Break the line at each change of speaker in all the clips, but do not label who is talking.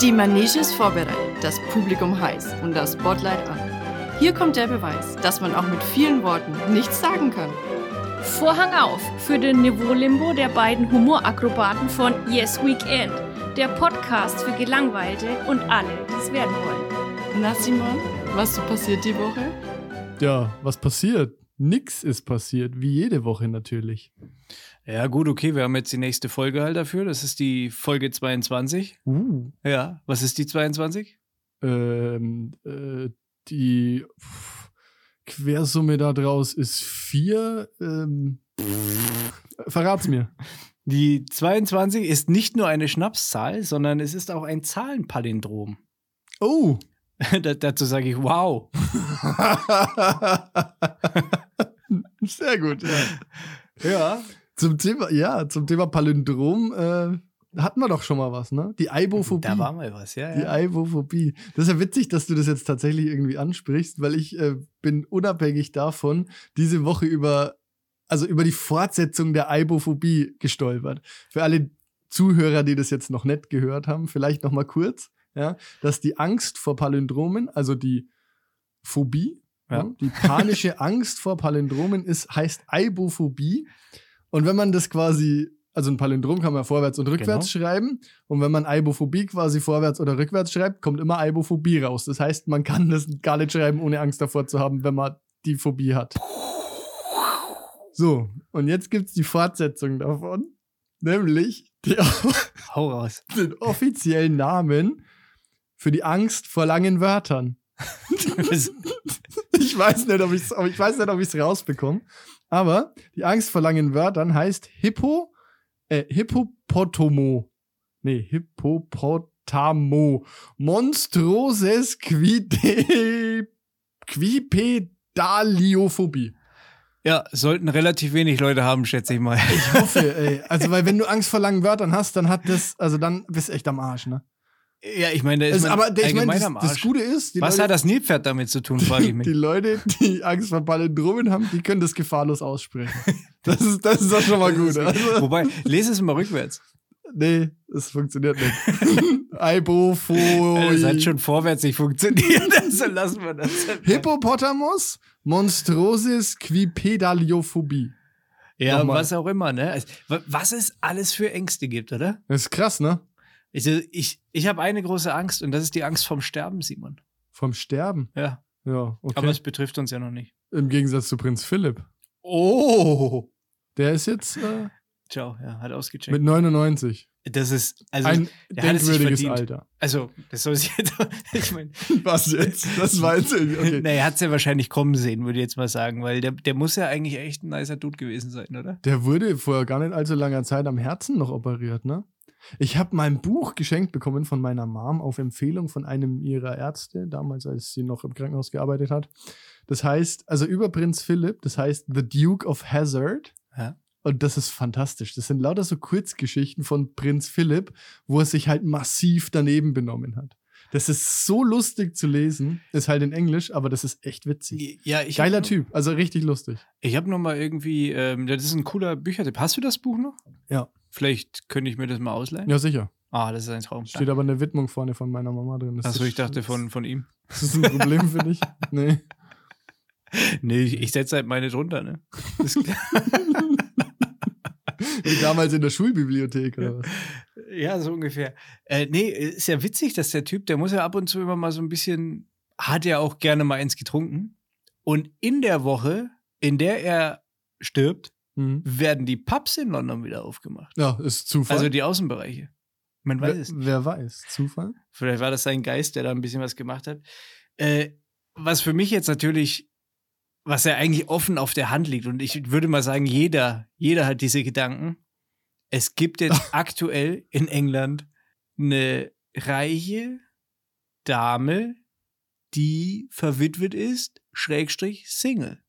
Die Manege ist vorbereitet, das Publikum heiß und das Spotlight an. Hier kommt der Beweis, dass man auch mit vielen Worten nichts sagen kann.
Vorhang auf für den Niveau-Limbo der beiden Humorakrobaten von Yes Weekend, der Podcast für Gelangweilte und alle, die es werden wollen.
Na Simon, was so passiert die Woche?
Ja, was passiert? Nix ist passiert, wie jede Woche natürlich.
Ja, gut, okay, wir haben jetzt die nächste Folge halt dafür. Das ist die Folge 22.
Uh,
Ja, was ist die 22?
ähm, äh, die pff, Quersumme da draus ist vier. Ähm, verrat's mir.
Die 22 ist nicht nur eine Schnapszahl, sondern es ist auch ein Zahlenpalindrom.
Oh!
Da, dazu sage ich wow.
Sehr gut. Ja.
Ja.
Zum Thema, ja, zum Thema Palindrom äh, hatten wir doch schon mal was, ne? Die Eibophobie.
Da war mal was, ja.
Die
ja.
Eibophobie. Das ist ja witzig, dass du das jetzt tatsächlich irgendwie ansprichst, weil ich äh, bin unabhängig davon diese Woche über, also über die Fortsetzung der Eibophobie gestolpert. Für alle Zuhörer, die das jetzt noch nicht gehört haben, vielleicht noch mal kurz, ja, dass die Angst vor Palindromen, also die Phobie,
Ja.
ja. die panische Angst vor Palindromen ist, heißt Eibophobie. Und wenn man das quasi, also ein Palindrom kann man vorwärts und rückwärts schreiben. Und wenn man Eibophobie quasi vorwärts oder rückwärts schreibt, kommt immer Eibophobie raus. Das heißt, man kann das gar nicht schreiben, ohne Angst davor zu haben, wenn man die Phobie hat. So, und jetzt gibt's die Fortsetzung davon. Nämlich die,
Hau raus.
den offiziellen Namen für die Angst vor langen Wörtern. Ich weiß nicht, ob ich ich weiß nicht, ob ich es rausbekomme. Aber die Angst vor langen Wörtern heißt Hippo, äh, Hippopotomo. Nee, Hippopotamo. Monstroses quide, Quipedaliophobie.
ja, sollten relativ wenig Leute haben, schätze ich mal.
Ich hoffe, ey. Also, weil wenn du Angst vor langen Wörtern hast, dann hat das, also dann bist du echt am Arsch, ne?
Ja, ich meine, da ist
Also, aber der- ich meine, das, das. Gute ist,
Was
Leute,
hat das Nilpferd damit zu tun, frage ich mich.
die Leute, die Angst vor Palindromen haben, die können das gefahrlos aussprechen. Das ist, das ist doch schon mal gut. Also,
Wobei, lese es mal rückwärts.
nee, das funktioniert nicht. Eibofo.
Das hat schon vorwärts nicht funktioniert, also lassen wir das.
Hippopotamus Monstrosis Quipedaliophobie.
Ja,
Nochmal.
was auch immer, ne? Also, wa- Was es alles für Ängste gibt, oder?
Das ist krass, ne?
Ich, ich, ich habe eine große Angst und das ist die Angst vom Sterben, Simon.
Vom Sterben.
Ja,
Ja, okay.
aber es betrifft uns ja noch nicht.
Im Gegensatz zu Prinz Philipp.
Oh!
Der ist jetzt äh,
Ciao, ja, hat ausgecheckt.
mit 99.
das ist, also,
Ein denkwürdiges. Alter.
also, das soll sich jetzt, ich meine,
Was jetzt? Das war jetzt. Okay.
nee, er hat es ja wahrscheinlich kommen sehen, würde ich jetzt mal sagen, weil der, der muss ja eigentlich echt ein nicer Dude gewesen sein, oder?
Der wurde vor gar nicht allzu langer Zeit am Herzen noch operiert, ne? Ich habe mein Buch geschenkt bekommen von meiner Mom auf Empfehlung von einem ihrer Ärzte, damals, als sie noch im Krankenhaus gearbeitet hat. Das heißt, also über Prinz Philipp, das heißt The Duke of Hazard.
Ja.
Und das ist fantastisch. Das sind lauter so Kurzgeschichten von Prinz Philipp, wo er sich halt massiv daneben benommen hat. Das ist so lustig zu lesen. Ist halt in Englisch, aber das ist echt witzig.
Ja, ich
Geiler
hab,
Typ, also richtig lustig.
Ich habe noch mal irgendwie, ähm, das ist ein cooler Büchertipp. Hast du das Buch noch?
Ja.
Vielleicht könnte ich mir das mal ausleihen.
Ja, sicher.
Ah, das ist ein Traum.
Steht aber eine Widmung vorne von meiner Mama drin. Das
Achso, ich dachte von, von ihm.
Das ist ein Problem für dich? Nee.
Nee, ich, ich setze halt meine drunter, ne? Das,
Wie damals in der Schulbibliothek oder was?
ja, so ungefähr. Äh, nee, ist ja witzig, dass der Typ, der muss ja ab und zu immer mal so ein bisschen, hat ja auch gerne mal eins getrunken. Und in der Woche, in der er stirbt,
Mhm.
werden die Pubs in London wieder aufgemacht.
Ja, ist Zufall.
Also die Außenbereiche. Man weiß
wer,
es nicht.
wer weiß? Zufall?
Vielleicht war das sein Geist, der da ein bisschen was gemacht hat. Äh, was für mich jetzt natürlich, was ja eigentlich offen auf der Hand liegt, und ich würde mal sagen, jeder, jeder hat diese Gedanken. Es gibt jetzt aktuell in England eine reiche Dame, die verwitwet ist, Schrägstrich Single.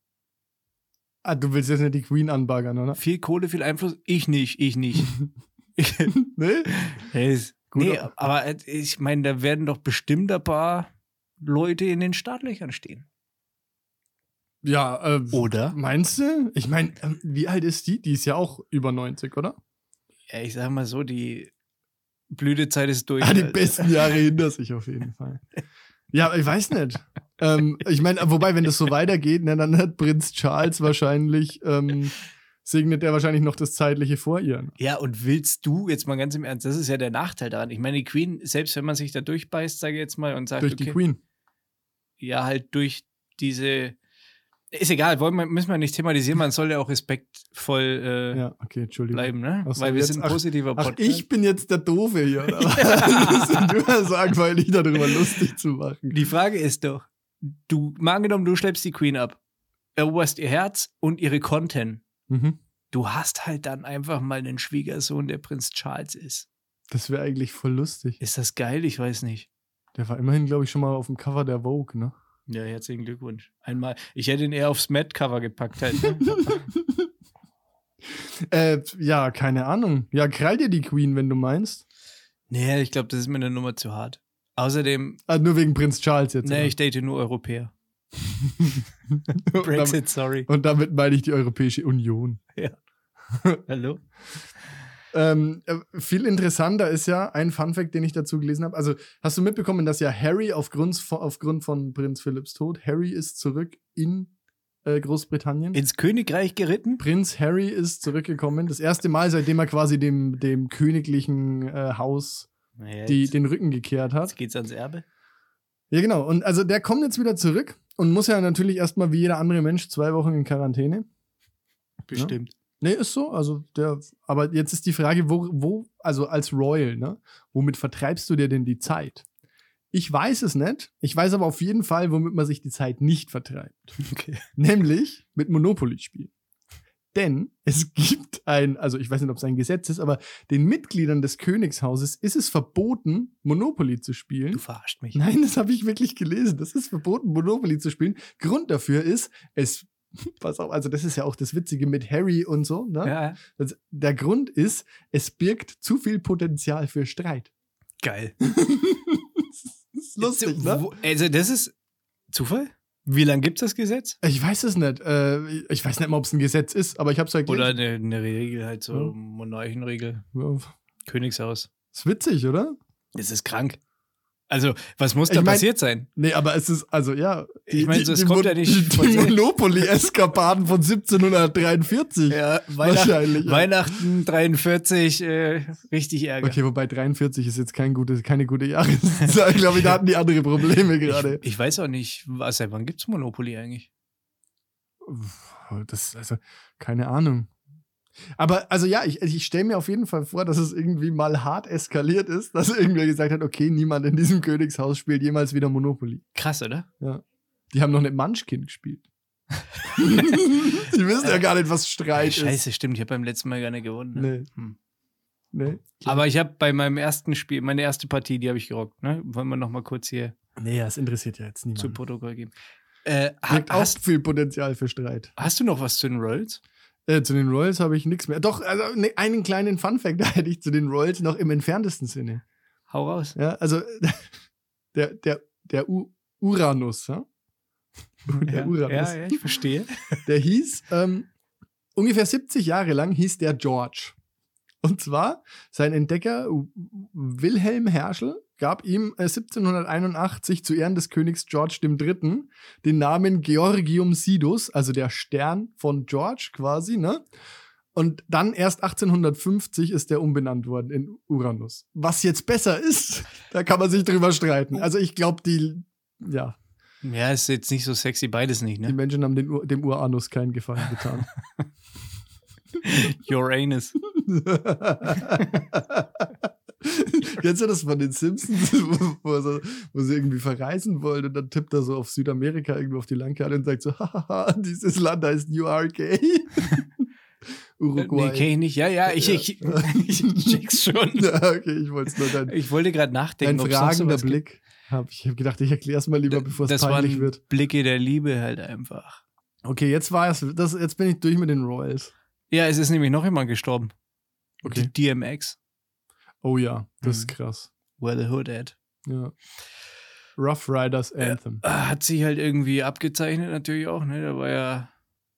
Ah, du willst jetzt nicht die Queen anbaggern, oder?
Viel Kohle, viel Einfluss. Ich nicht, ich nicht. Ich,
nee?
Hey, ist-
Gut,
nee,
aber-
aber äh, ich meine, da werden doch bestimmt ein paar Leute in den Startlöchern stehen.
Ja, äh,
Oder?
meinst du? Ich meine, ähm, wie alt ist die? Die ist ja auch über 90, oder?
Ja, ich sag mal so, die Blütezeit ist durch.
Ah, die
Alter.
besten Jahre hinter sich auf jeden Fall. Ja, ich weiß nicht. Ähm, ich meine, wobei, wenn das so weitergeht, ne, dann hat Prinz Charles wahrscheinlich, ähm, segnet er wahrscheinlich noch das Zeitliche vor ihr.
Ja, und willst du, jetzt mal ganz im Ernst, das ist ja der Nachteil daran. Ich meine, die Queen, selbst wenn man sich da durchbeißt, sage ich jetzt mal, und sagt,
Durch
okay,
die Queen.
ja, halt durch diese. Ist egal, wollen wir, müssen wir nicht thematisieren, man soll ja auch respektvoll äh,
Ja, okay, Entschuldigung.
bleiben, ne?
Ach so,
Weil wir
jetzt-
sind ein
ach-
positiver
Ach,
Podcast.
ich bin jetzt der Doofe hier. Oder? was? das du sagen, weil ich darüber lustig zu machen.
Die Frage ist doch, du, mal angenommen, du schleppst die Queen ab, eroberst ihr Herz und ihre Content.
Mhm.
Du hast halt dann einfach mal einen Schwiegersohn, der Prinz Charles ist.
Das wäre eigentlich voll lustig.
Ist das geil? Ich weiß nicht.
Der war immerhin, glaube ich, schon mal auf dem Cover der Vogue, ne?
Ja, herzlichen Glückwunsch. Einmal, ich hätte ihn eher aufs Matt-Cover gepackt halt. Ne?
äh, ja, keine Ahnung. Ja, krall dir die Queen, wenn du meinst.
nee, ich glaube, das ist mir eine Nummer zu hart. Außerdem,
Ah, nur wegen Prinz Charles jetzt.
nee,
oder?
ich date nur Europäer.
und, damit,
Brexit, sorry.
und damit meine ich die Europäische Union.
Hallo?
Ähm, äh, viel interessanter ist ja ein Funfact, den ich dazu gelesen habe. Also, hast du mitbekommen, dass ja Harry aufgrund von, aufgrund von Prinz Philipps Tod, Harry ist zurück in äh, Großbritannien.
Ins Königreich geritten?
Prinz Harry ist zurückgekommen. Das erste Mal, seitdem er quasi dem, dem königlichen äh, Haus
Naja,
die,
jetzt,
den Rücken gekehrt hat.
jetzt geht's ans Erbe.
Ja, genau. Und also der kommt jetzt wieder zurück und muss ja natürlich erstmal wie jeder andere Mensch zwei Wochen in Quarantäne.
Bestimmt.
Nee, ist so. Also der, aber jetzt ist die Frage, wo, wo, also als Royal, ne? Womit vertreibst du dir denn die Zeit? Ich weiß es nicht. Ich weiß aber auf jeden Fall, womit man sich die Zeit nicht vertreibt.
Okay.
Nämlich mit Monopoly-Spielen. Denn es gibt ein, also ich weiß nicht, ob es ein Gesetz ist, aber den Mitgliedern des Königshauses ist es verboten, Monopoly zu spielen.
Du verarscht mich.
Nein, das habe ich wirklich gelesen. Das ist verboten, Monopoly zu spielen. Grund dafür ist, es, pass auf, also das ist ja auch das Witzige mit Harry und so, ne?
Ja,
Das, der Grund ist, es birgt zu viel Potenzial für Streit.
geil.
das ist lustig, ne?
Wo- Also, das ist Zufall? Wie lange gibt es das Gesetz?
Ich weiß es nicht. Äh, ich weiß nicht mal, ob es ein Gesetz ist, aber ich habe es halt
Oder eine, eine Regel, halt so
Ja.
Monarchenregel,
Ja,
Königshaus.
ist witzig, oder?
Das ist krank. Also, was muss
Ich
da
mein-
passiert sein?
Nee, aber es ist, also ja.
Ich mein, so, es
die,
kommt
Mon-
ja nicht
Die, die. Monopoly-Eskapaden von 1743.
Ja, Weihnacht,
Wahrscheinlich.
Weihnachten 43, äh, richtig Ärger.
Okay, wobei 43 ist jetzt kein gute, keine gute Jahreszahl. Ich glaube, da hatten die andere Probleme gerade.
Ich, ich weiß auch nicht, was, seit wann gibt es Monopoly eigentlich?
Das, also, keine Ahnung. Aber, also ja, ich, ich stelle mir auf jeden Fall vor, dass es irgendwie mal hart eskaliert ist, dass irgendwer gesagt hat, okay, niemand in diesem Königshaus spielt jemals wieder Monopoly.
Krass, oder?
Die haben noch nicht Munchkin gespielt. Die wissen ja gar nicht, was Streit ist.
Scheiße, stimmt, ich habe beim letzten Mal gar nicht gewonnen. Ne?
Nee.
Hm.
Nee.
Aber ich habe bei meinem ersten Spiel, meine erste Partie, die habe ich gerockt. Ne? Wollen wir noch mal kurz hier
Nee, das interessiert ja jetzt
zu
niemand.
Protokoll geben. Äh, ha-
Birgt auch
hast,
viel Potenzial für Streit.
hast du noch was zu den Royals?
Äh, zu den Royals habe ich nichts mehr. Doch, also ne, einen kleinen Funfact da hätte ich zu den Royals noch im entferntesten Sinne.
Hau raus.
Ja, also der, der, der U Uranus, ja? Der
ja,
Uranus.
ja, ja, ich verstehe.
Der hieß, ähm, ungefähr 70 Jahre lang hieß der George. Und zwar, sein Entdecker Wilhelm Herschel gab ihm äh, 1781 zu Ehren des Königs George III. den Namen Georgium Sidus, also der Stern von George quasi, ne? Und dann erst 1850 ist der umbenannt worden in Uranus. Was jetzt besser ist, da kann man sich drüber streiten. Also ich glaube, die, ja,
Ja, ist jetzt nicht so sexy, beides nicht,
die
ne?
Menschen haben Ur- dem Uranus keinen Gefallen getan.
Uranus.
Kennst du das von den Simpsons, wo, so, wo sie irgendwie verreisen wollen und dann tippt er so auf Südamerika irgendwo auf die Landkarte und sagt so, hahaha, dieses Land heißt URK. Uruguay.
Nee, kenn ich nicht. Ja, ja, ich,
Ja.
ich, ich check's schon.
Ja, okay, ich wollte es nur dein,
Ich wollte gerade nachdenken, noch
fragender. Blick. Hab, ich habe gedacht, ich erkläre es mal lieber, bevor es
das
peinlich
waren
wird.
Blicke der Liebe halt einfach.
Okay, jetzt war es, das, jetzt bin ich durch mit den Royals.
Ja, es ist nämlich noch jemand gestorben.
Okay.
Die DMX.
Oh ja, das ist
Mhm.
krass.
Where the Hood at.
Ja. Rough Riders Anthem.
Hat sich halt irgendwie abgezeichnet, natürlich auch, ne? Da war ja,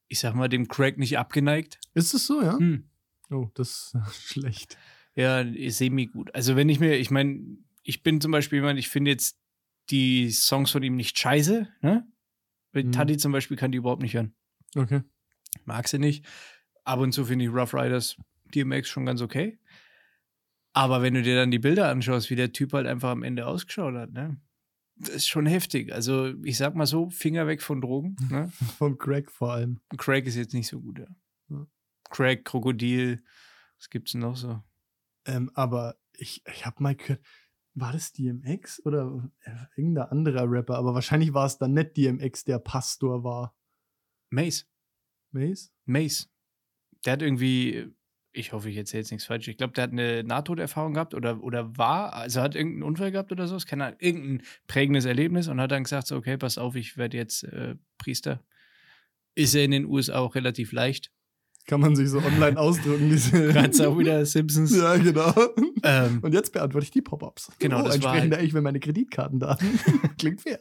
ich sag mal, dem Crack nicht abgeneigt.
Ist es so, ja?
Hm.
Oh, das ist schlecht.
Ja, semi gut. Also wenn ich mir, ich meine, ich bin zum Beispiel jemand, ich finde jetzt die Songs von ihm nicht scheiße, ne?
Mhm.
Taddy zum Beispiel kann die überhaupt nicht hören.
Okay.
Mag sie nicht. Ab und zu finde ich Rough Riders DMX schon ganz okay. Aber wenn du dir dann die Bilder anschaust, wie der Typ halt einfach am Ende ausgeschaut hat, ne? Das ist schon heftig. Also, ich sag mal so, Finger weg von Drogen. Ne?
Vom Crack vor allem.
Craig ist jetzt nicht so gut, ja.
Ja.
Craig, Krokodil, was gibt's denn noch so?
Ähm, aber ich, ich habe mal gehört, war das DMX oder äh, irgendein anderer Rapper? Aber wahrscheinlich war es dann nicht DMX, der Pastor war.
Mace.
Mace?
Mace. Der hat irgendwie, ich hoffe, ich erzähle jetzt nichts falsch. Ich glaube, der hat eine Nahtoderfahrung gehabt oder, oder war, also hat irgendeinen Unfall gehabt oder so, ist keine Ahnung, irgendein prägendes Erlebnis und hat dann gesagt, so, okay, pass auf, ich werde jetzt äh, Priester. Ist ja in den USA auch relativ leicht.
Kann man sich so online ausdrucken, diese.
Ganz auch wieder Simpsons.
Ja, genau.
Ähm,
Und jetzt beantworte ich die Pop-Ups.
Genau,
oh,
das war
entsprechend
halt-
eigentlich, wenn meine Kreditkartendaten. Klingt fair.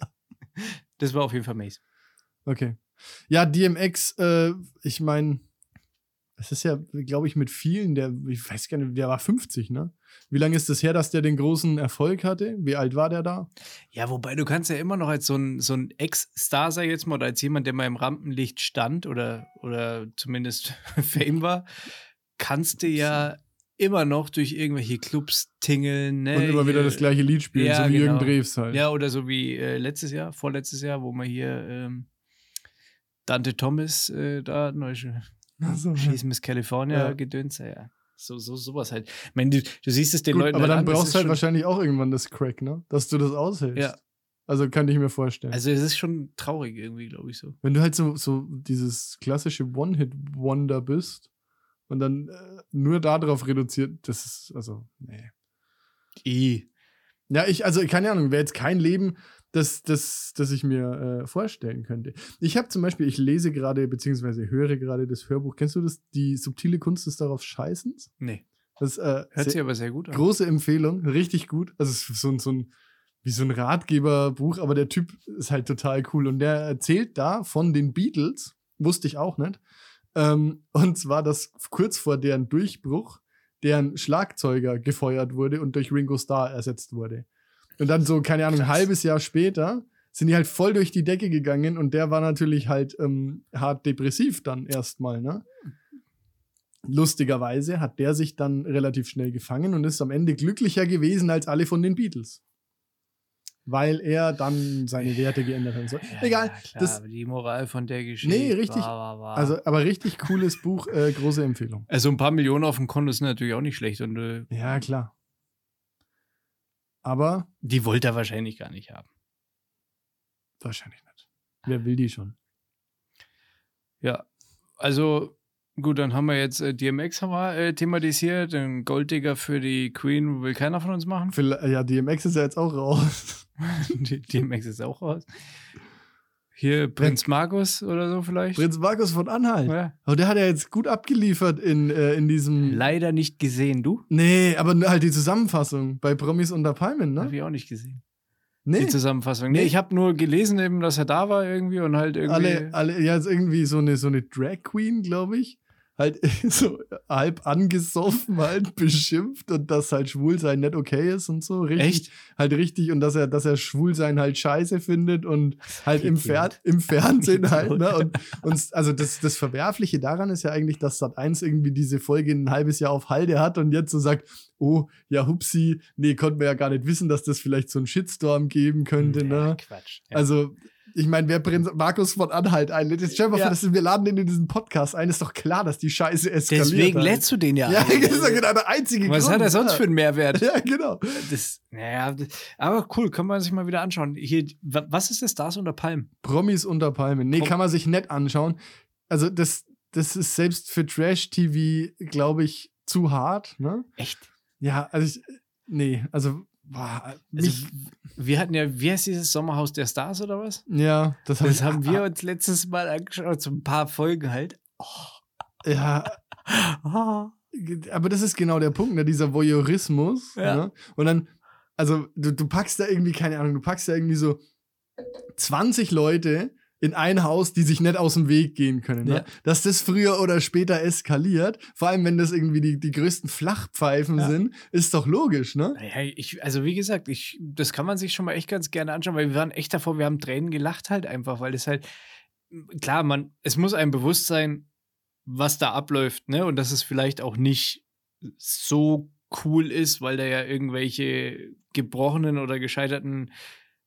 das war auf jeden Fall Mace.
Okay. Ja, DMX, äh, ich meine, es ist ja, glaube ich, mit vielen, der, ich weiß gar nicht, der war 50, ne? Wie lange ist das her, dass der den großen Erfolg hatte? Wie alt war der da?
Ja, wobei du kannst ja immer noch als so ein, so ein Ex-Star, sag ich jetzt mal, oder als jemand, der mal im Rampenlicht stand oder, oder zumindest Fame war, kannst du ja immer noch durch irgendwelche Clubs tingeln. Ne?
Und immer wieder das gleiche Lied spielen,
ja,
so wie Jürgen
genau.
Drews halt.
Ja, oder so wie äh, letztes Jahr, vorletztes Jahr, wo wir hier ähm, Dante Thomas äh, da,
Also,
Schieß Miss California
Ja.
gedöns, ja. So, so, sowas halt. Ich meine, du, du siehst es den
Gut,
Leuten
aber
halt
dann
an,
brauchst du halt wahrscheinlich auch irgendwann das Crack, ne? Dass du das aushältst.
Ja.
Also kann ich mir vorstellen.
Also es ist schon traurig irgendwie, glaube ich so.
Wenn du halt so, so dieses klassische One-Hit-Wonder bist und dann äh, nur darauf reduziert, das ist, also, nee.
I.
Ja, ich, also keine Ahnung, wäre jetzt kein Leben, das, das, das ich mir äh, vorstellen könnte. Ich habe zum Beispiel, ich lese gerade, beziehungsweise höre gerade das Hörbuch. Kennst du das? Die subtile Kunst des darauf Scheißens?
Nee.
Das äh,
Hört sich aber sehr gut an.
große Empfehlung, richtig gut. Also so, ein- so ein, wie so ein Ratgeberbuch, aber der Typ ist halt total cool. Und der erzählt da von den Beatles, wusste ich auch nicht. Ähm, und zwar, dass kurz vor deren Durchbruch deren Schlagzeuger gefeuert wurde und durch Ringo Starr ersetzt wurde. Und dann so, keine Ahnung, ein halbes Jahr später sind die halt voll durch die Decke gegangen und der war natürlich halt ähm, hart depressiv dann erstmal, ne? Lustigerweise hat der sich dann relativ schnell gefangen und ist am Ende glücklicher gewesen als alle von den Beatles. Weil er dann seine Werte geändert hat. So.
Ja,
Egal.
klar,
das,
aber die Moral von der Geschichte.
Nee, richtig.
War, war, war.
also, aber richtig cooles Buch, äh, große Empfehlung.
also ein paar Millionen auf dem Konto sind natürlich auch nicht schlecht und äh,
Ja, klar. Aber
die wollte er wahrscheinlich gar nicht haben.
wahrscheinlich nicht. Wer will die schon?
Ja, also gut, dann haben wir jetzt äh, DMX haben wir, äh, thematisiert, den Golddigger für die Queen will keiner von uns machen.
Vielleicht- Ja, DMX ist ja jetzt auch raus.
DMX ist auch raus. Hier Prinz Markus oder so vielleicht.
Prinz Markus von Anhalt.
Ja.
Oh, der hat ja jetzt gut abgeliefert in, äh, in diesem.
Leider nicht gesehen, du?
Nee, aber halt die Zusammenfassung bei Promis unter Palmen,
Habe
ne?
ich auch nicht gesehen.
Nee.
Die Zusammenfassung. Nee,
Nee.
ich habe nur gelesen eben, dass er da war irgendwie und halt irgendwie.
alle, alle, ja, ist irgendwie so eine, so eine Drag Queen, glaube ich. Halt so halb angesoffen, halt beschimpft und dass halt Schwulsein nicht okay ist und so. Richtig,
Echt?
Halt richtig und dass er, dass er Schwulsein halt scheiße findet und halt im, Fer im Fernsehen halt, ne? Und, und also das, das Verwerfliche daran ist ja eigentlich, dass Sat 1 irgendwie diese Folge ein halbes Jahr auf Halde hat und jetzt so sagt, oh, ja, hupsi, nee, konnten wir ja gar nicht wissen, dass das vielleicht so einen Shitstorm geben könnte,
Ja,
ne?
Quatsch. Ja.
Also, ich meine, wer Prinz Markus von Anhalt einlädt, jetzt stell mal
Ja.
vor, dass wir laden den in diesen Podcast ein, ist doch klar, dass die Scheiße eskaliert.
Deswegen
halt.
lädst du den ja.
Ja,
ein.
das ist doch genau der einzige
Was
Grund.
hat er sonst
ja.
für einen Mehrwert?
Ja, genau.
Das, naja, aber cool, kann man sich mal wieder anschauen. Hier, wa- was ist das Stars unter Palmen?
Promis unter Palmen. Nee,
Prom-
kann man sich nett anschauen. Also, das, das ist selbst für Trash-TV, glaube ich, zu hart, ne?
Echt?
Ja, also ich, nee, also, boah,
Also, wir hatten ja, wie heißt dieses Sommerhaus der Stars oder was?
ja, das, hab
Das haben wir uns letztes Mal angeschaut, so ein paar Folgen halt.
Ja,
Ah.
aber das ist genau der Punkt, ne? dieser Voyeurismus.
Ja.
Ne? Und dann, also du, du packst da irgendwie, keine Ahnung, du packst da irgendwie so 20 Leute in ein Haus, die sich nicht aus dem Weg gehen können. Ne?
Ja.
Dass das früher oder später eskaliert, vor allem wenn das irgendwie die, die größten Flachpfeifen
Ja.
sind, ist doch logisch, ne?
Naja, ich, also wie gesagt, ich, das kann man sich schon mal echt ganz gerne anschauen, weil wir waren echt davor, wir haben Tränen gelacht halt einfach, weil es halt, klar, man, es muss einem bewusst sein, was da abläuft, ne? Und dass es vielleicht auch nicht so cool ist, weil da ja irgendwelche gebrochenen oder gescheiterten,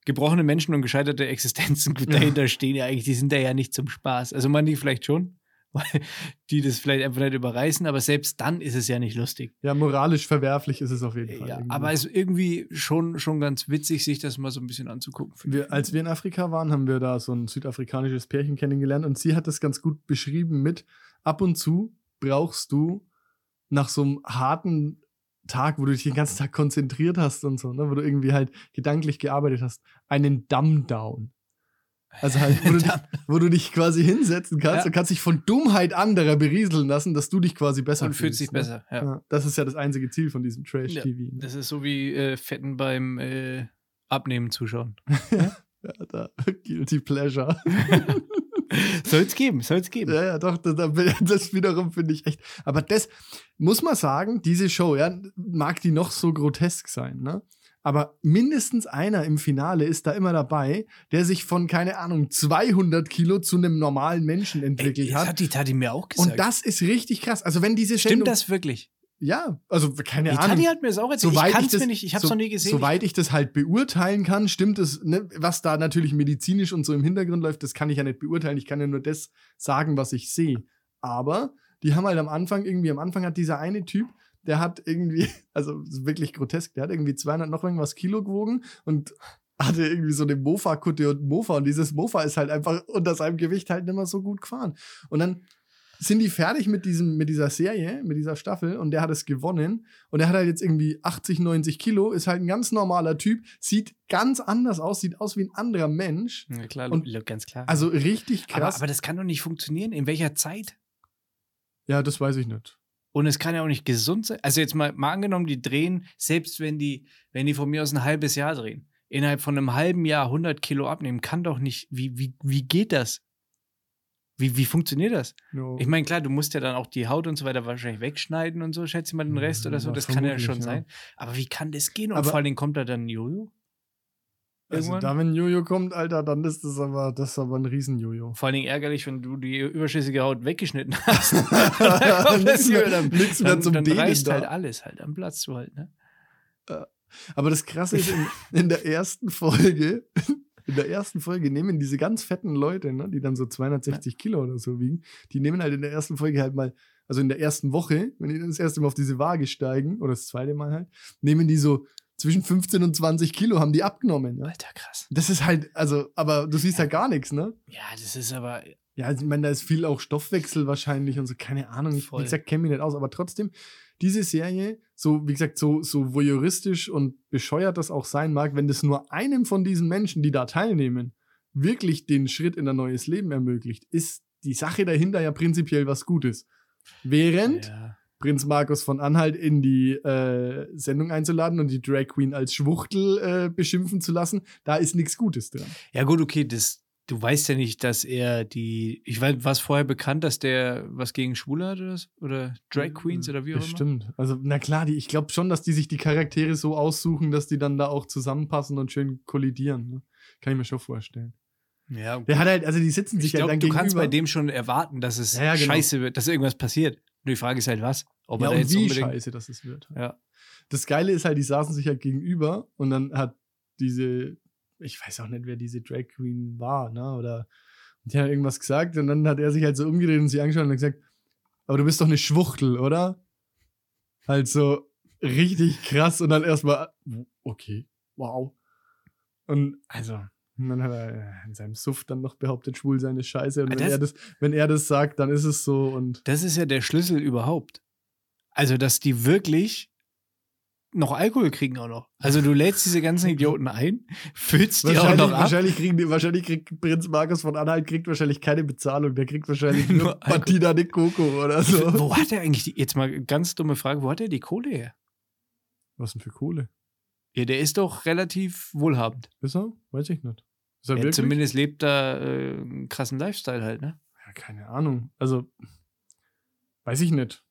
gebrochene Menschen und gescheiterte Existenzen gut
Ja.
dahinter stehen ja eigentlich, die sind da ja nicht zum Spaß. Also manche vielleicht schon, weil die das vielleicht einfach nicht überreißen, aber selbst dann ist es ja nicht lustig.
Ja, moralisch verwerflich ist es auf jeden Fall.
Ja,
irgendwie.
aber es ist irgendwie schon, schon ganz witzig, sich das mal so ein bisschen anzugucken.
wir, als wir in Afrika waren, haben wir da so ein südafrikanisches Pärchen kennengelernt und sie hat das ganz gut beschrieben mit, ab und zu brauchst du nach so einem harten Tag, wo du dich den ganzen Tag konzentriert hast und so, ne, wo du irgendwie halt gedanklich gearbeitet hast, einen Dumb-Down. Also halt, wo du, dich, wo du dich quasi hinsetzen kannst
Ja.
und kannst dich von Dummheit anderer berieseln lassen, dass du dich quasi besser
Und fühlt
fühlst,
sich
ne?
besser. Ja.
Ja, das ist ja das einzige Ziel von diesem Trash-TV. ne?
Das ist so wie äh, Fetten beim äh, Abnehmen zuschauen.
ja, da, Guilty Pleasure.
soll es geben, soll es geben.
Ja, ja, doch, das, das wiederum finde ich echt. Aber das muss man sagen, diese Show, ja, mag die noch so grotesk sein, ne? Aber mindestens einer im Finale ist da immer dabei, der sich von, keine Ahnung, 200 Kilo zu einem normalen Menschen
Ey,
entwickelt
das
hat.
hat die Tati mir auch gesagt.
Und das ist richtig krass. Also, wenn diese
Stimmt
Sendung.
das wirklich?
Ja, also, keine
Die
Ahnung.
Tati hat mir das auch erzählt.
Soweit
ich kann es mir nicht, ich habe es
so-
noch nie gesehen.
Soweit ich das halt beurteilen kann, stimmt es, ne, was da natürlich medizinisch und so im Hintergrund läuft, das kann ich ja nicht beurteilen. Ich kann ja nur das sagen, was ich sehe. Aber die haben halt am Anfang irgendwie, am Anfang hat dieser eine Typ, der hat irgendwie, also wirklich grotesk, der hat irgendwie 200 noch irgendwas Kilo gewogen und hatte irgendwie so eine Mofa-Kutte und Mofa und dieses Mofa ist halt einfach unter seinem Gewicht halt nicht mehr so gut gefahren. Und dann sind die fertig mit, diesem, mit dieser Serie, mit dieser Staffel und der hat es gewonnen und er hat halt jetzt irgendwie 80, 90 Kilo, ist halt ein ganz normaler Typ, sieht ganz anders aus, sieht aus wie ein anderer Mensch.
ja, klar,
Und-
ganz klar.
Also richtig
aber,
krass.
aber das kann doch nicht funktionieren. In welcher Zeit?
ja, das weiß ich nicht.
Und es kann ja auch nicht gesund sein. Also jetzt mal, mal angenommen, die drehen, selbst wenn die, wenn die von mir aus ein halbes Jahr drehen, innerhalb von einem halben Jahr 100 Kilo abnehmen, kann doch nicht, wie, wie, wie geht das? Wie, wie funktioniert das?
No.
Ich meine, klar, du musst ja dann auch die Haut und so weiter wahrscheinlich wegschneiden und so, schätze ich mal den Rest oder so.
Ja,
Das kann ja schon
ja.
sein. Aber wie kann das gehen? Und
Aber-
vor allen Dingen kommt da dann ein Jojo?
also
irgendwann?
da, wenn Jojo kommt, Alter, dann ist das aber, das ist aber ein Riesen-Jojo.
Vor allen Dingen ärgerlich, wenn du die überschüssige Haut weggeschnitten hast. dann kommt das
Nix mehr-
Jojo, dann,
nix mehr
dann,
zum
dann
Dehnen
reißt
da.
halt alles halt am Platz zu halt, ne?
Aber das Krasse ist, in, in der ersten Folge, in der ersten Folge nehmen diese ganz fetten Leute, ne, die dann so 260 Kilo oder so wiegen, die nehmen halt in der ersten Folge halt mal, also in der ersten Woche, wenn die dann das erste Mal auf diese Waage steigen, oder das zweite Mal halt, nehmen die so zwischen 15 und 20 Kilo, haben die abgenommen. Ne?
Alter, krass.
Das ist halt, also, aber du siehst halt gar nichts, ne?
Ja, das ist aber,
Ja, ich meine, da ist viel auch Stoffwechsel wahrscheinlich und so, keine Ahnung. Ich, wie
Voll.
gesagt, kenne mich nicht aus, aber trotzdem, diese Serie, so, wie gesagt, so, so voyeuristisch und bescheuert das auch sein mag, wenn das nur einem von diesen Menschen, die da teilnehmen, wirklich den Schritt in ein neues Leben ermöglicht, ist die Sache dahinter ja prinzipiell was Gutes. Während
ja.
Prinz Markus von Anhalt in die äh, Sendung einzuladen und die Drag Queen als Schwuchtel äh, beschimpfen zu lassen, da ist nichts Gutes dran.
ja, gut, okay, das, du weißt ja nicht, dass er die, ich weiß, war es vorher bekannt, dass der was gegen Schwule hat oder, oder Drag Queens oder wie auch immer?
Bestimmt. Also, na klar, die, ich glaube schon, dass die sich die Charaktere so aussuchen, dass die dann da auch zusammenpassen und schön kollidieren. Ne? Kann ich mir schon vorstellen.
Ja,
Der hat halt, also die sitzen sich
ich glaube,
halt
du
dann
kannst
gegenüber.
bei dem schon erwarten, dass es
Ja, ja, genau.
scheiße wird, dass irgendwas passiert. Nur die Frage ist halt, was? Ob
ja,
er
und
jetzt
wie
unbedingt.
scheiße das es wird.
Ja.
Das Geile ist halt, die saßen sich halt gegenüber und dann hat diese, ich weiß auch nicht, wer diese Drag Queen war, ne? Oder die hat irgendwas gesagt und dann hat er sich halt so umgedreht und sie angeschaut und hat gesagt, aber du bist doch eine Schwuchtel, oder? Halt so richtig krass und dann erstmal, okay, wow. Und also, und dann hat er in seinem Suff dann noch behauptet, schwul sein ist scheiße. Und
Ah,
wenn
das-
er, das, wenn er das sagt, dann ist es so und
Das ist ja der Schlüssel überhaupt. Also, dass die wirklich noch Alkohol kriegen auch noch. Also, du lädst diese ganzen Idioten ein, füllst die auch
Wahrscheinlich,
noch ab.
wahrscheinlich, kriegen die, wahrscheinlich kriegt Prinz Markus von Anhalt kriegt wahrscheinlich keine Bezahlung. Der kriegt wahrscheinlich nur
Nur.
Martina de Coco oder so.
Wo hat er eigentlich die, jetzt mal ganz dumme Frage, wo hat er die Kohle her?
Was denn für Kohle?
Ja, der ist doch relativ wohlhabend.
Ist er? Weiß ich nicht. Ist er
Ja,
wirklich?
zumindest lebt da äh, einen krassen Lifestyle halt, ne?
Ja, keine Ahnung. Also, weiß ich nicht.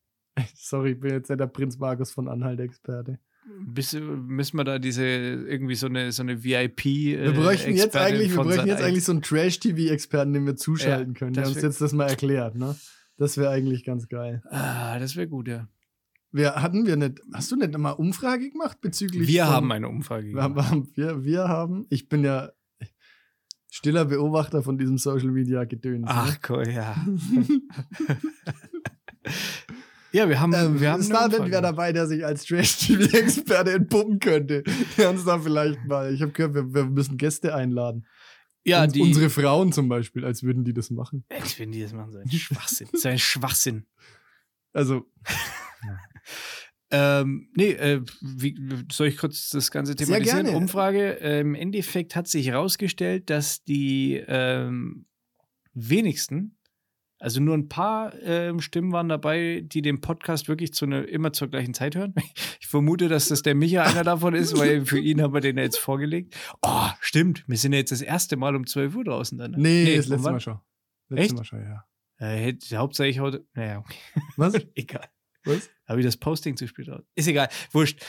Sorry, ich bin jetzt nicht der Prinz Markus von Anhalt-Experte.
Bis, müssen wir da diese irgendwie so eine so eine VIP. Äh,
Wir bräuchten jetzt eigentlich, wir bräuchten jetzt eigentlich so einen Trash-TV-Experten, den wir zuschalten
Ja,
können, der uns jetzt das mal erklärt, ne? Das wäre eigentlich ganz geil.
Ah, das wäre gut, ja.
Wir hatten wir nicht, hast du nicht mal Umfrage gemacht bezüglich.
Wir
von-
haben eine Umfrage.
Wir
gemacht.
haben, wir, wir haben, ich bin ja stiller Beobachter von diesem Social Media Gedöns.
Ach, cool, ja. ja, wir haben,
Ähm,
wir haben
da denn
Umfrage
wer dabei, der sich als Trash-TV-Experte entpuppen könnte? Der uns da vielleicht mal. Ich habe gehört, wir, wir müssen Gäste einladen.
Ja,
Und
die.
unsere Frauen zum Beispiel, als würden die das machen.
Als wenn die das machen, so ein Schwachsinn. So ein Schwachsinn.
Also,
Ähm, nee, äh, wie, soll ich kurz das Ganze
Sehr
thematisieren?
gerne.
Umfrage. Ähm, Im Endeffekt hat sich herausgestellt, dass die ähm, wenigsten, also nur ein paar ähm, Stimmen waren dabei, die den Podcast wirklich zu ne, immer zur gleichen Zeit hören. Ich vermute, dass das der Micha einer davon ist, weil für ihn haben wir den ja jetzt vorgelegt. Oh, stimmt. Wir sind ja jetzt das erste Mal um 12 Uhr draußen dann. ne?
nee, das
um
letzte
wann?
Mal schon. Letzte
Echt?
Mal schon, ja.
Äh, hauptsächlich heute. Naja, okay.
Was?
egal.
Was?
Habe ich das Posting zu spät raus? Ist egal. Wurscht.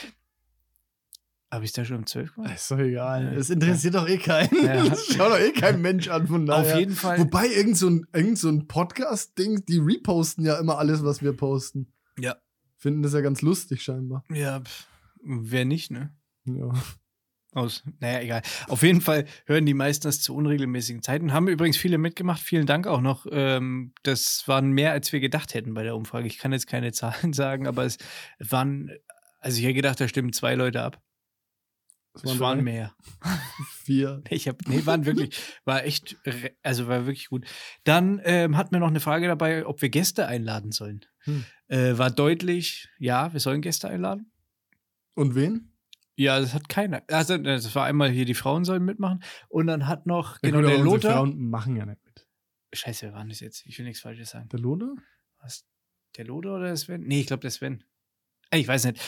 Habe ich da schon um 12 gemacht?
Ist doch egal.
Ja.
Das interessiert doch eh keinen.
Ja.
Das schaut doch eh kein Mensch an von daher.
Auf jeden Fall.
Wobei, irgend so ein, irgend so ein Podcast-Ding, die reposten ja immer alles, was wir posten.
Ja.
Finden das ja ganz lustig scheinbar.
Ja, wer nicht, ne?
Ja.
Aus. Naja, egal. Auf jeden Fall hören die meisten das zu unregelmäßigen Zeiten. Haben übrigens viele mitgemacht. Vielen Dank auch noch. Ähm, das waren mehr, als wir gedacht hätten bei der Umfrage. Ich kann jetzt keine Zahlen sagen, aber es waren, also ich hätte gedacht, da stimmen zwei Leute ab.
Das
Es waren
drei,
mehr.
Vier.
Ich habe, nee, waren wirklich, war echt, also war wirklich gut. Dann ähm, hatten wir noch eine Frage dabei, ob wir Gäste einladen sollen.
Hm.
Äh, war deutlich, ja, wir sollen Gäste einladen.
Und wen?
Ja, das hat keiner. Also, das war einmal hier, die Frauen sollen mitmachen. Und dann hat noch,
Ja,
genau,
gut,
der Lothar.
Frauen machen ja nicht mit.
Scheiße, wer war denn das jetzt? Ich will nichts Falsches sagen.
Der Lothar?
Was? Der Lothar oder der Sven? Nee, ich glaube, der Sven. Ich weiß nicht.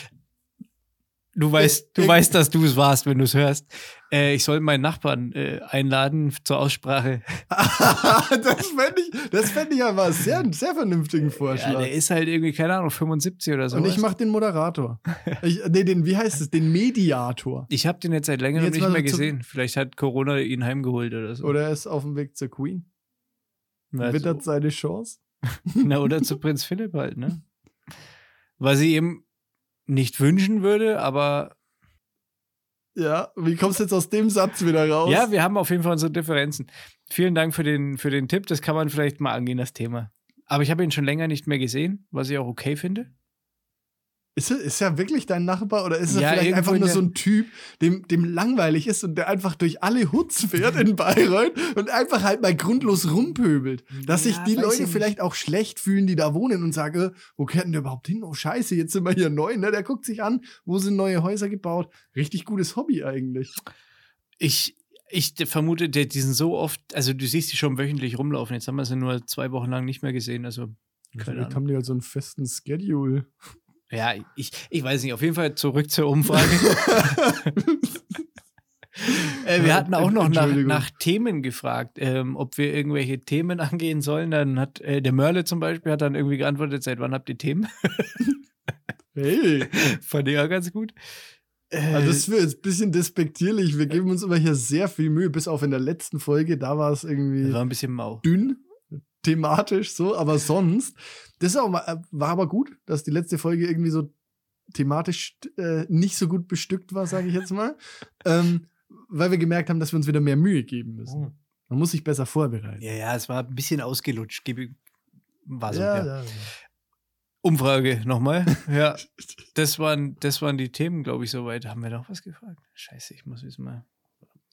Du weißt, du weißt, dass du es warst, wenn du es hörst. Äh, ich soll meinen Nachbarn äh, einladen zur Aussprache.
das fände ich, das fänd ich aber sehr, einen sehr vernünftigen
Ja,
Vorschlag.
der ist halt irgendwie, keine Ahnung, 75 oder so.
Und ich mache den Moderator. Ich, nee, den, wie heißt es? Den Mediator.
Ich habe den jetzt seit längerem
Jetzt
nicht mehr gesehen. Vielleicht hat Corona ihn heimgeholt oder so.
Oder er ist auf dem Weg zur Queen.
Na,
Wittert seine Chance.
Na, oder zu Prinz Philipp halt, ne? Was ich ihm nicht wünschen würde, aber
Ja, wie kommst du jetzt aus dem Satz wieder raus?
ja, wir haben auf jeden Fall unsere Differenzen. Vielen Dank für den, für den Tipp. Das kann man vielleicht mal angehen, das Thema. Aber ich habe ihn schon länger nicht mehr gesehen, was ich auch okay finde.
Ist er, ist er wirklich dein Nachbar oder ist er
Ja,
vielleicht einfach
in
nur so ein Typ, dem, dem langweilig ist und der einfach durch alle Hoods fährt in Bayreuth und einfach halt mal grundlos rumpöbelt? Dass sich
Ja,
die
weiß
Leute vielleicht auch schlecht fühlen, die da wohnen und sagen, wo kehrt denn der überhaupt hin? Oh scheiße, jetzt sind wir hier neu. Ne? Der guckt sich an, wo sind neue Häuser gebaut. Richtig gutes Hobby eigentlich.
Ich, ich vermute, die, die sind so oft, also du siehst die schon wöchentlich rumlaufen. Jetzt haben wir sie nur zwei Wochen lang nicht mehr gesehen. Also, keine
Vielleicht
Ahnung.
haben die halt so einen festen Schedule.
Ja, ich, ich weiß nicht. Auf jeden Fall zurück zur Umfrage. äh, wir hatten auch noch nach, nach Themen gefragt, ähm, ob wir irgendwelche Themen angehen sollen. Dann hat äh, der Mörle zum Beispiel hat dann irgendwie geantwortet, seit wann habt ihr Themen?
Hey,
Fand ich auch ganz gut. Äh,
also das wird jetzt ein bisschen despektierlich. Wir geben uns immer hier sehr viel Mühe, bis auf in der letzten Folge, da war es irgendwie.
war ein bisschen mau.
dünn, thematisch so, aber sonst, das ist auch mal, äh, war aber gut, dass die letzte Folge irgendwie so thematisch äh, nicht so gut bestückt war, sage ich jetzt mal, ähm, weil wir gemerkt haben, dass wir uns wieder mehr Mühe geben müssen. Man muss sich besser vorbereiten.
Ja, ja, es war ein bisschen ausgelutscht. War so,
ja,
ja.
ja, ja.
Umfrage nochmal. Ja, das waren, das waren die Themen, glaube ich, soweit. Haben wir noch was gefragt? Scheiße, ich muss jetzt mal.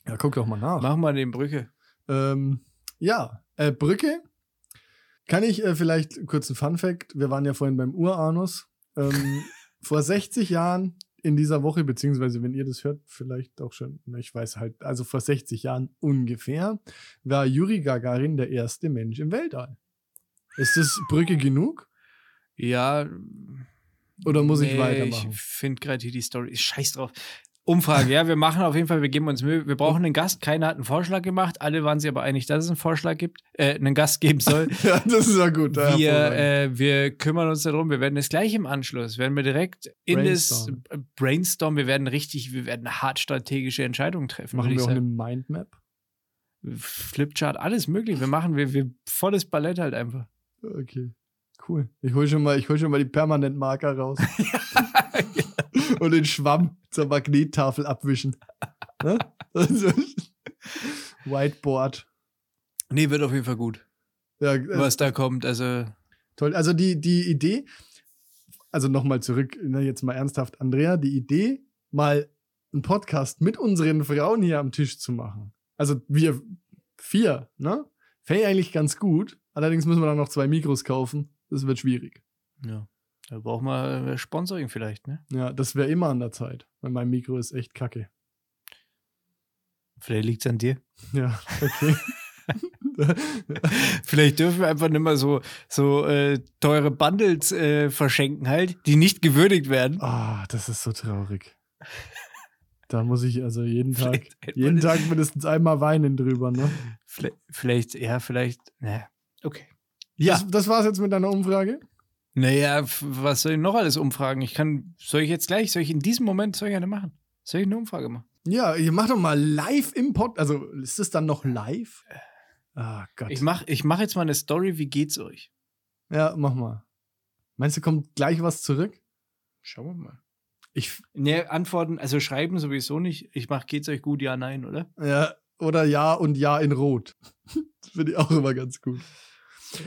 ja, guck doch mal nach.
Mach mal den Brücke.
Ähm, ja, äh, Brücke. Kann ich äh, vielleicht kurz ein Fun Fact? Wir waren ja vorhin beim Uranus. Ähm, vor 60 Jahren in dieser Woche, beziehungsweise wenn ihr das hört, vielleicht auch schon, ich weiß halt, also vor 60 Jahren ungefähr, war Juri Gagarin der erste Mensch im Weltall. Ist das Brücke genug?
Ja.
Oder muss ich
nee,
weitermachen?
Ich finde gerade hier die Story. Scheiß drauf. Umfrage, ja, wir machen auf jeden Fall, wir geben uns Mühe. Wir brauchen einen Gast. Keiner hat einen Vorschlag gemacht. Alle waren sich aber einig, dass es einen Vorschlag gibt, äh, einen Gast geben soll.
Ja, das ist ja gut. ja,
wir, äh, wir kümmern uns darum. Wir werden es gleich im Anschluss, werden wir direkt in
Brainstorm.
das Brainstorm, wir werden richtig, wir werden hart strategische Entscheidungen treffen.
Machen wir auch eine
sagen.
Mindmap?
Flipchart, alles möglich. Wir machen, wir, wir volles Ballett halt einfach.
Okay, cool. Ich hol schon mal, ich hol schon mal die Permanentmarker raus. Und den Schwamm zur Magnettafel abwischen. Ne? Also, Whiteboard.
Nee, wird auf jeden Fall gut,
Ja, äh,
was da kommt. Also,
toll. Also die, die Idee, also nochmal zurück, ne, jetzt mal ernsthaft, Andrea, die Idee, mal einen Podcast mit unseren Frauen hier am Tisch zu machen. Also wir vier, ne? Fände ich eigentlich ganz gut. Allerdings müssen wir dann noch zwei Mikros kaufen. Das wird schwierig.
ja. Da brauchen wir äh, Sponsoring vielleicht, ne?
Ja, das wäre immer an der Zeit, weil mein Mikro ist echt kacke.
Vielleicht liegt es an dir.
Ja, okay.
Vielleicht dürfen wir einfach nicht mehr so, so äh, teure Bundles äh, verschenken, halt, die nicht gewürdigt werden.
Ah, das ist so traurig. Da muss ich also jeden Tag, jeden Tag mindestens einmal weinen drüber, ne?
Vielleicht, vielleicht ja, vielleicht. Ne. Okay. Ja.
Das, das war's jetzt mit deiner Umfrage?
Naja, was soll ich noch alles umfragen? Ich kann, soll ich jetzt gleich, soll ich in diesem Moment, soll ich eine machen? Soll ich eine Umfrage machen?
Ja, ihr macht doch mal live im Pod. Also ist es dann noch live? Ah, Gott.
Ich mach, ich mach jetzt mal eine Story, wie geht's euch?
ja, mach mal. Meinst du, kommt gleich was zurück?
Schauen wir mal.
Ich,
Ne, antworten, also schreiben sowieso nicht. Ich mach, geht's euch gut, ja, nein, oder?
ja, oder ja und ja in Rot. das finde ich auch immer ganz gut.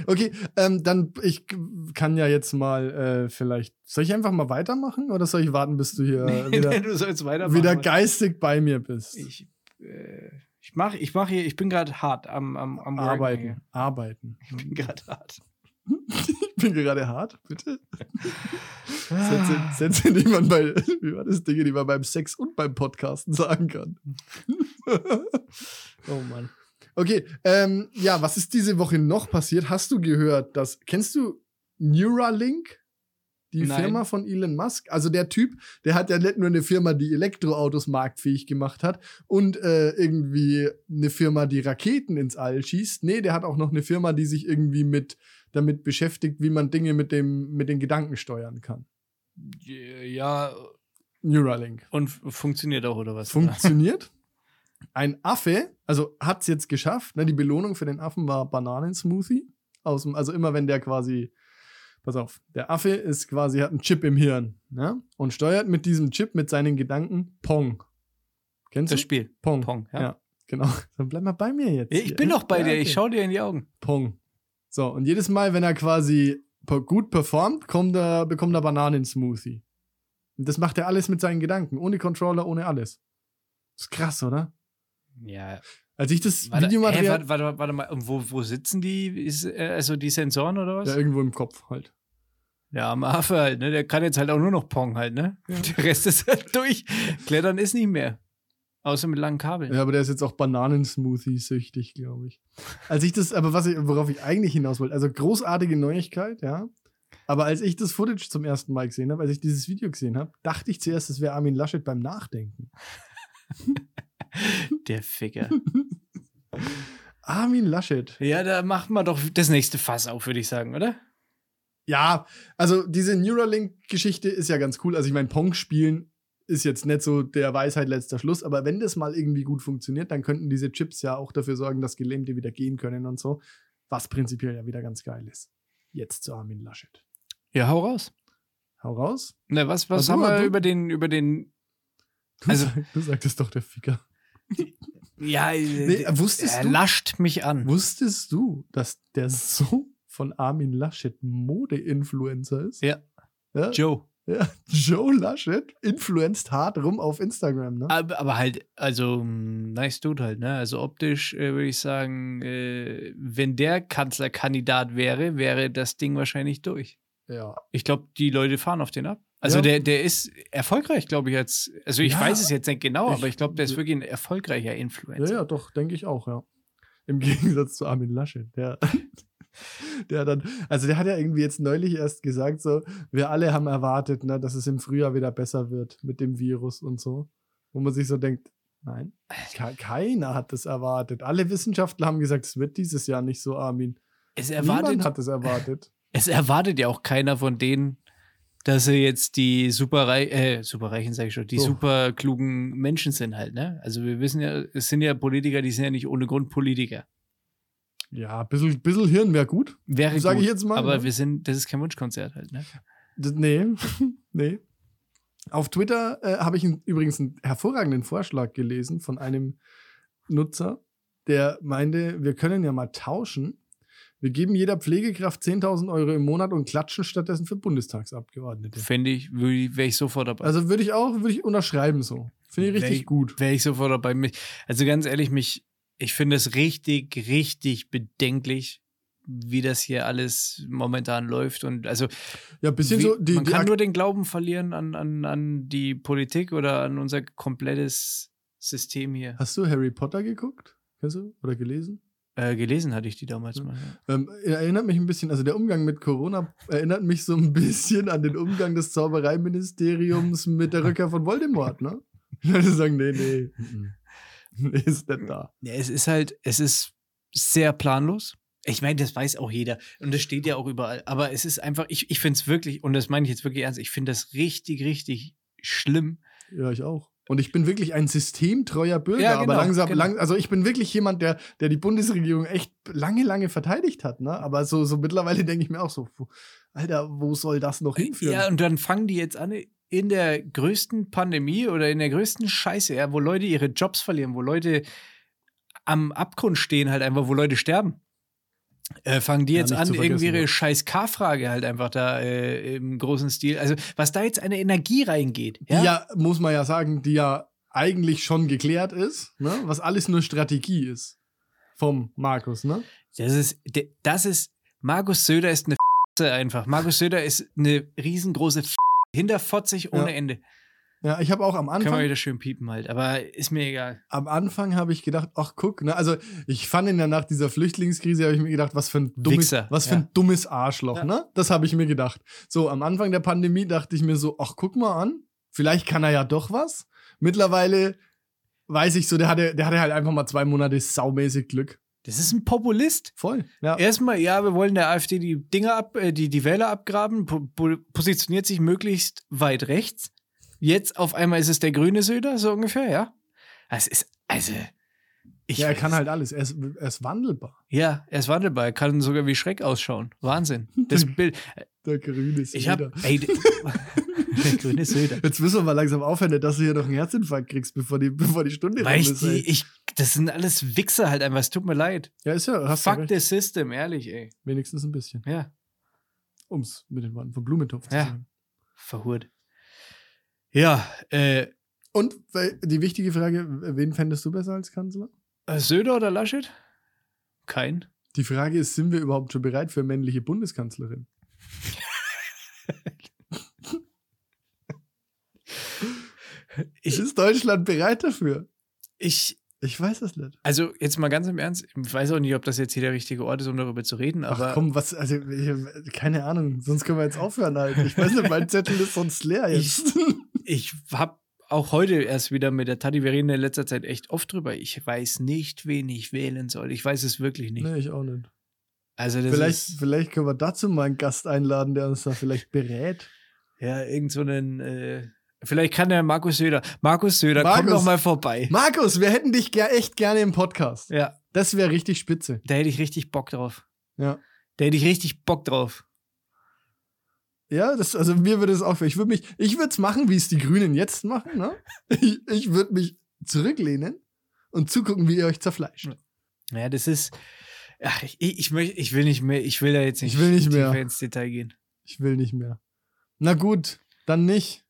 Okay, ähm, dann, ich kann ja jetzt mal äh, vielleicht, soll ich einfach mal weitermachen oder soll ich warten, bis du hier wieder,
du sollst weitermachen.
wieder geistig bei mir bist?
Ich, äh, ich mach, ich mach hier, ich bin gerade hart am, am, am
arbeiten,
hier.
arbeiten.
Ich bin gerade hart.
Ich bin gerade hart, bitte. Sätze, Sätze, die man bei, wie war das, Dinge, die man beim Sex und beim Podcasten sagen kann. oh Mann. Okay, ähm, ja, was ist diese Woche noch passiert? Hast du gehört, dass, kennst du Neuralink? Die
Nein.
Firma von Elon Musk? Also der Typ, der hat ja nicht nur eine Firma, die Elektroautos marktfähig gemacht hat und äh, irgendwie eine Firma, die Raketen ins All schießt. Nee, der hat auch noch eine Firma, die sich irgendwie mit damit beschäftigt, wie man Dinge mit dem mit den Gedanken steuern kann.
Ja,
Neuralink.
und funktioniert auch, oder was?
Funktioniert. Ein Affe, also hat es jetzt geschafft. Ne, die Belohnung für den Affen war Bananensmoothie. Aus dem, also immer wenn der quasi, pass auf, der Affe ist quasi, hat einen Chip im Hirn ne, und steuert mit diesem Chip, mit seinen Gedanken Pong. Kennst
Das
du?
Spiel.
Pong.
Pong, ja.
ja. genau. Dann bleib mal bei mir jetzt.
Ich
hier.
bin doch bei
Ja,
dir,
okay.
ich schau dir in die Augen.
Pong. So, und jedes Mal, wenn er quasi gut performt, kommt er, bekommt er Bananensmoothie. Und das macht er alles mit seinen Gedanken, ohne Controller, ohne alles. ist krass, oder?
Ja.
Als ich das
Warte,
Videomaterial.
Hä, warte, warte, warte mal, wo, wo sitzen die? Ist, äh, also die Sensoren oder was?
ja, irgendwo im Kopf halt.
Ja, am Affe halt, ne? Der kann jetzt halt auch nur noch Pong halt, ne? Der Rest ist halt durch. Klettern ist nicht mehr. Außer mit langen Kabeln.
Ja, aber der ist jetzt auch Bananensmoothie süchtig, glaube ich. Als ich das, aber was ich, worauf ich eigentlich hinaus wollte, also großartige Neuigkeit, ja. Aber als ich das Footage zum ersten Mal gesehen habe, als ich dieses Video gesehen habe, dachte ich zuerst, es wäre Armin Laschet beim Nachdenken.
Der Ficker.
Armin Laschet.
ja, da macht man doch das nächste Fass auf, würde ich sagen, oder?
Ja, also diese Neuralink-Geschichte ist ja ganz cool. Also ich meine, Pong spielen ist jetzt nicht so der Weisheit letzter Schluss, aber wenn das mal irgendwie gut funktioniert, dann könnten diese Chips ja auch dafür sorgen, dass Gelähmte wieder gehen können und so, was prinzipiell ja wieder ganz geil ist. Jetzt zu Armin Laschet.
Ja, hau raus.
Hau raus.
Ne, was, was
so,
haben wir
du-
über den, über den.
Du,
Also-
sag, du sagtest doch der Ficker.
Ja,
Nee,
äh,
wusstest
er
du?
lascht mich an.
Wusstest du, dass der Sohn von Armin Laschet Mode-Influencer ist?
Ja.
ja.
Joe.
ja. Joe Laschet influenzt hart rum auf Instagram, ne?
Aber, aber halt, also, mm, nice Dude halt, ne? Also optisch äh, würde ich sagen, äh, wenn der Kanzlerkandidat wäre, wäre das Ding wahrscheinlich durch.
Ja.
Ich glaube, die Leute fahren auf den ab. Also
Ja.
der, der ist erfolgreich, glaube ich, jetzt. Also ich
Ja.
weiß es jetzt nicht genau,
Ich-
aber ich glaube, der ist wirklich ein erfolgreicher
Ja,
Influencer.
ja, doch, denke ich auch, ja. Im Gegensatz zu Armin Laschet, der, der dann, also der hat ja irgendwie jetzt neulich erst gesagt, so, wir alle haben erwartet, ne, dass es im Frühjahr wieder besser wird mit dem Virus und so. wo man sich so denkt, nein, ke- keiner hat das erwartet. Alle Wissenschaftler haben gesagt, es wird dieses Jahr nicht so, Armin.
Es
Niemand
erwartet,
hat es erwartet.
es erwartet ja auch keiner von denen, dass sie jetzt die superreich, äh, superreichen, sag ich schon, die
Oh.
super klugen Menschen sind halt, ne? Also wir wissen ja, es sind ja Politiker, die sind ja nicht ohne Grund Politiker.
Ja, ein bisschen, bisschen Hirn wäre gut.
Wäre
Sag
gut,
ich jetzt mal,
Aber
ne?
wir sind, das ist kein Wunschkonzert halt, ne?
Das, nee, nee. Auf Twitter äh, habe ich übrigens einen hervorragenden Vorschlag gelesen von einem Nutzer, der meinte, wir können ja mal tauschen. Wir geben jeder Pflegekraft 10.000 Euro im Monat und klatschen stattdessen für Bundestagsabgeordnete.
Fände ich, wäre ich sofort dabei.
Also würde ich auch, würde ich unterschreiben so. Finde ich
Wär
richtig
ich-
gut.
Wäre ich sofort dabei. Also ganz ehrlich, mich, ich finde es richtig, richtig bedenklich, wie das hier alles momentan läuft. Und also
Ja, bisschen
wie,
so. Die,
man
die
kann
Ak-
nur den Glauben verlieren an, an, an die Politik oder an unser komplettes System hier.
Hast du Harry Potter geguckt? Kennst du? Oder gelesen?
Äh, gelesen hatte ich die damals
Ja.
mal. Ja.
Ähm, erinnert mich ein bisschen, also der Umgang mit Corona erinnert mich so ein bisschen an den Umgang des Zaubereiministeriums mit der Rückkehr von Voldemort, ne? Die Leute sagen, nee, nee, mhm. nee, ist nicht da.
Ja, es ist halt, es ist sehr planlos. Ich meine, das weiß auch jeder und das steht ja auch überall. Aber es ist einfach, ich, ich finde es wirklich, und das meine ich jetzt wirklich ernst, ich finde das richtig, richtig schlimm.
Ja, ich auch. Und ich bin wirklich ein systemtreuer Bürger,
Ja,
aber
genau,
langsam,
genau.
lang, also ich bin wirklich jemand, der, der die Bundesregierung echt lange, lange verteidigt hat, ne? Aber so, so mittlerweile denke ich mir auch so, Alter, wo soll das noch hinführen?
Ja, und dann fangen die jetzt an, in der größten Pandemie oder in der größten Scheiße, ja, wo Leute ihre Jobs verlieren, wo Leute am Abgrund stehen, halt einfach, wo Leute sterben. Äh, fangen die
Ja,
jetzt an, irgendwie ihre
ja.
scheiß K-Frage halt einfach da äh, im großen Stil. Also, was da jetzt eine Energie reingeht.
die ja, muss man ja sagen, die ja eigentlich schon geklärt ist, ne? Was alles nur Strategie ist. Vom Markus, ne?
Das ist, das ist, Markus Söder ist eine F einfach. Markus Söder ist eine riesengroße F hinterfotzig ohne
Ja.
Ende.
Ja, ich habe auch am
Können wir
Anfang,
wieder schön piepen halt, aber ist mir egal.
am Anfang habe ich gedacht, ach guck, ne, also ich fand ihn ja nach dieser Flüchtlingskrise, habe ich mir gedacht, was für ein dummes,
Wichser,
was für
ja.
ein dummes Arschloch,
Ja.
ne? Das habe ich mir gedacht. So, am Anfang der Pandemie dachte ich mir so, ach guck mal an, vielleicht kann er ja doch was. Mittlerweile weiß ich so, der hatte, der hatte halt einfach mal zwei Monate saumäßig Glück.
Das ist ein Populist.
Voll. Ja.
Erstmal, ja, wir wollen der AfD die Dinger ab, äh, die, die Wähler abgraben, po positioniert sich möglichst weit rechts. Jetzt auf einmal ist es der grüne Söder, so ungefähr, ja. Es ist, also. Ich,
ja, er kann halt alles. Er ist, er ist wandelbar.
Ja, er ist wandelbar. Er kann sogar wie Schreck ausschauen. Wahnsinn. Das Bild.
Der grüne
Ich
Söder.
hab, ey, der grüne Söder.
Jetzt müssen wir mal langsam aufhören, dass du hier noch einen Herzinfarkt kriegst, bevor die, bevor die Stunde
Weil ich
ist.
die, ich, das sind alles Wichser halt einfach. Es tut mir leid.
Ja, ist ja, hast
Fuck the system, ehrlich, ey.
Wenigstens ein bisschen.
Ja,
Um es mit den Worten von Blumentopf zu
Ja.
sagen.
verhurt. Ja, äh,
Und die wichtige Frage, wen fändest du besser als Kanzler?
Söder oder Laschet? Kein.
Die Frage ist, sind wir überhaupt schon bereit für männliche Bundeskanzlerin?
Ich,
ist Deutschland bereit dafür?
ich,
Ich weiß es nicht.
also jetzt mal ganz im Ernst, ich weiß auch nicht, ob das jetzt hier der richtige Ort ist, um darüber zu reden, aber
Ach komm, was, also, ich, keine Ahnung, sonst können wir jetzt aufhören halt. Ich weiß nicht, mein Zettel ist sonst leer jetzt.
ich habe auch heute erst wieder mit der Tati, wir reden in letzter Zeit echt oft drüber. Ich weiß nicht, wen ich wählen soll. Ich weiß es wirklich nicht.
nee, ich auch nicht.
Also
Vielleicht,
ist
vielleicht können wir dazu mal einen Gast einladen, der uns da vielleicht berät.
ja irgend so einen, äh, vielleicht kann der Markus Söder, Markus Söder, komm
Markus.
doch mal vorbei.
Markus, wir hätten dich ger echt gerne im Podcast.
Ja,
Das wäre richtig spitze.
da hätte ich richtig Bock drauf.
Ja.
Da hätte ich richtig Bock drauf.
Ja, das, also mir würde es auch, ich würde mich, ich würde es machen, wie es die Grünen jetzt machen, ne? Ich, ich würde mich zurücklehnen und zugucken, wie ihr euch zerfleischt.
Ja, das ist. Ach, ich, ich, möcht, ich will nicht mehr, ich will da jetzt nicht,
Ich will nicht mehr.
ins Detail gehen.
Ich will nicht mehr. Na gut, dann nicht.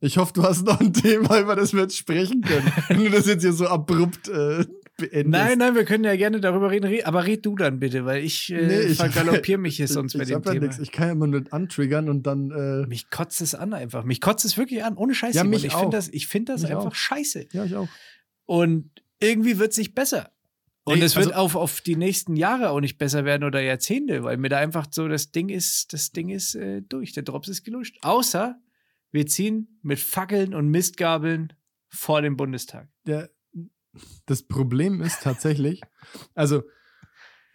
Ich hoffe, du hast noch ein Thema, über das wir jetzt sprechen können. Wenn du das jetzt hier so abrupt äh, beendest.
Nein, nein, wir können ja gerne darüber reden, Red- aber red du dann bitte, weil ich, äh,
Nee, ich-
vergaloppiere mich hier sonst
ich,
bei
ich
dem Thema.
nix. Ich kann ja immer nur antriggern und dann. Äh,
Mich kotzt es an einfach. Mich kotzt es wirklich an, ohne Scheiß.
Ja, mich
ich finde das, ich find das
Mich
einfach
auch.
scheiße.
ja, ich auch.
Und irgendwie wird es nicht besser. Und es wird
also-
auf, auf die nächsten Jahre auch nicht besser werden oder Jahrzehnte, weil mir da einfach so das Ding ist, das Ding ist äh, durch. Der Drops ist geluscht. Außer wir ziehen mit Fackeln und Mistgabeln vor dem Bundestag.
der, das Problem ist tatsächlich, also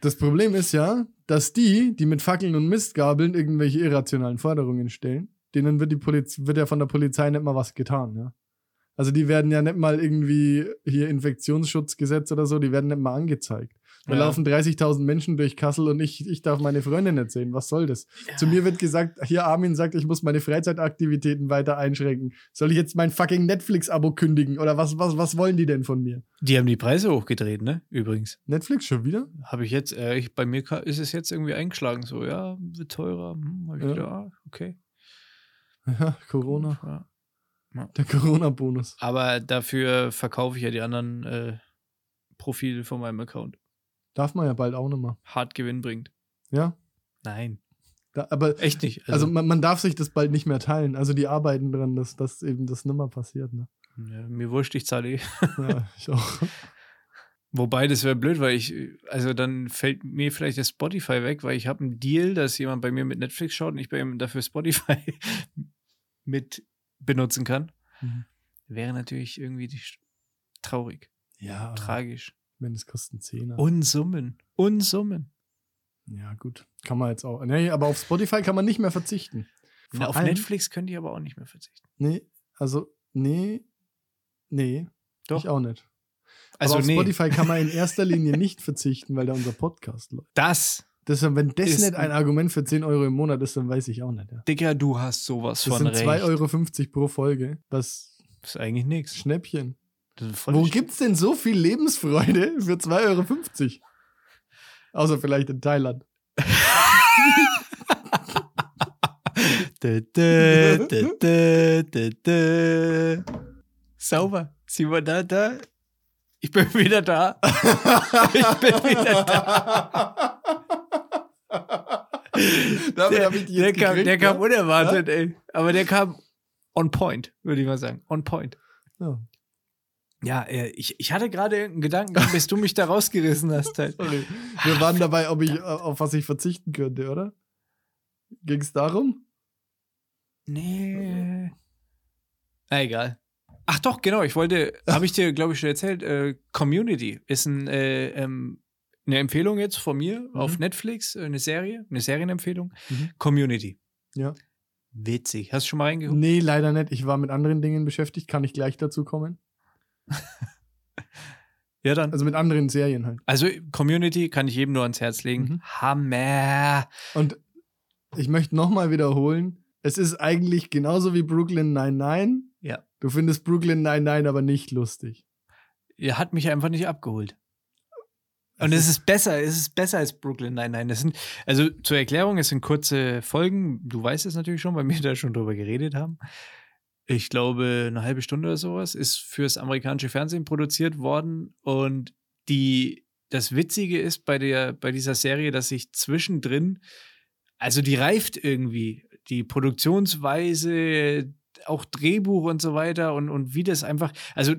das Problem ist ja, dass die, die mit Fackeln und Mistgabeln irgendwelche irrationalen Forderungen stellen, denen wird, die Poliz wird ja von der Polizei nicht mal was getan, ja. Also die werden ja nicht mal irgendwie hier Infektionsschutzgesetz oder so, die werden nicht mal angezeigt. Da
Ja.
laufen 30.000 Menschen durch Kassel und ich, ich darf meine Freundin nicht sehen. Was soll das? Zu mir wird gesagt, hier Armin sagt, ich muss meine Freizeitaktivitäten weiter einschränken. Soll ich jetzt mein fucking Netflix-Abo kündigen? Oder was, was, was wollen die denn von mir?
Die haben die Preise hochgedreht, ne? Übrigens.
Netflix schon wieder?
Habe ich jetzt, äh, ich, bei mir ist es jetzt irgendwie eingeschlagen, so, ja, wird teurer. Hm, hab ich
Ja.
gedacht, ah, okay.
Ja, Corona.
Ja.
Der Corona-Bonus.
Aber dafür verkaufe ich ja die anderen äh, Profile von meinem Account.
Darf man ja bald auch nochmal.
Hart Gewinn bringt.
Ja.
Nein,
Da, aber
echt nicht.
also, man, man darf sich das bald nicht mehr teilen. Also die arbeiten dran, dass, dass eben das nimmer passiert. Ne?
ja, mir wurscht, ich zahle eh.
Ja, ich auch.
Wobei, das wäre blöd, weil ich, also dann fällt mir vielleicht das Spotify weg, weil ich habe einen Deal, dass jemand bei mir mit Netflix schaut und ich bei ihm dafür Spotify mit benutzen kann.
Mhm.
Wäre natürlich irgendwie traurig,
Ja,
tragisch.
Wenn es kosten Zehner.
Unsummen, Unsummen.
Ja, gut. Kann man jetzt auch. Nee, aber auf Spotify kann man nicht mehr verzichten.
Na, auf
allem-
Netflix können die aber auch nicht mehr verzichten.
Nee, also, nee. Nee.
Doch.
Ich auch nicht.
Also
aber auf
nee,
Spotify kann man in erster Linie nicht verzichten, weil da unser Podcast läuft.
das,
Deshalb, wenn das nicht ein Argument für 10 Euro im Monat ist, dann weiß ich auch nicht. Ja.
Dicker, du hast sowas
Das
von
sind
recht.
2,50 Euro pro Folge. Das
Das ist eigentlich nichts.
Schnäppchen. Wo
sch-
gibt's denn so viel Lebensfreude für 2,50 Euro? Außer vielleicht in Thailand.
Sauber. Simon, da, da. Ich bin wieder da. Ich bin wieder da. Der, der, kam,
gekriegt,
der kam
ja?
unerwartet, ey. Aber der kam on point, würde ich mal sagen. On point.
Ja.
Ja, äh, ich, ich hatte gerade einen Gedanken, bis du mich da rausgerissen hast. Halt.
Sorry. Wir waren dabei, ob ich, auf was ich verzichten könnte, oder? Ging es darum?
Nee. Na egal. Ach doch, genau. Ich wollte, habe ich dir, glaube ich, schon erzählt, äh, Community ist ein, äh, ähm, eine Empfehlung jetzt von mir auf Netflix, äh, eine Serie, eine Serienempfehlung.
Mhm.
Community.
Ja.
Witzig. Hast du schon mal reingeguckt?
Nee, leider nicht. Ich war mit anderen Dingen beschäftigt. Kann ich gleich dazu kommen?
Ja, dann.
Also mit anderen Serien halt.
Also Community kann ich jedem nur ans Herz legen.
Mhm.
Hammer.
Und ich möchte nochmal wiederholen, es ist eigentlich genauso wie Brooklyn 99.
Ja.
Du findest Brooklyn 99 aber nicht lustig.
Er hat mich einfach nicht abgeholt. Und es ist besser, es ist besser als Brooklyn. Nein, nein, das sind, also zur Erklärung, es sind kurze Folgen. Du weißt es natürlich schon, weil wir da schon drüber geredet haben. Ich glaube, eine halbe Stunde oder sowas ist fürs amerikanische Fernsehen produziert worden. Und die, das Witzige ist bei der, bei dieser Serie, dass sich zwischendrin, also die reift irgendwie, die Produktionsweise, auch Drehbuch und so weiter und, und wie das einfach, also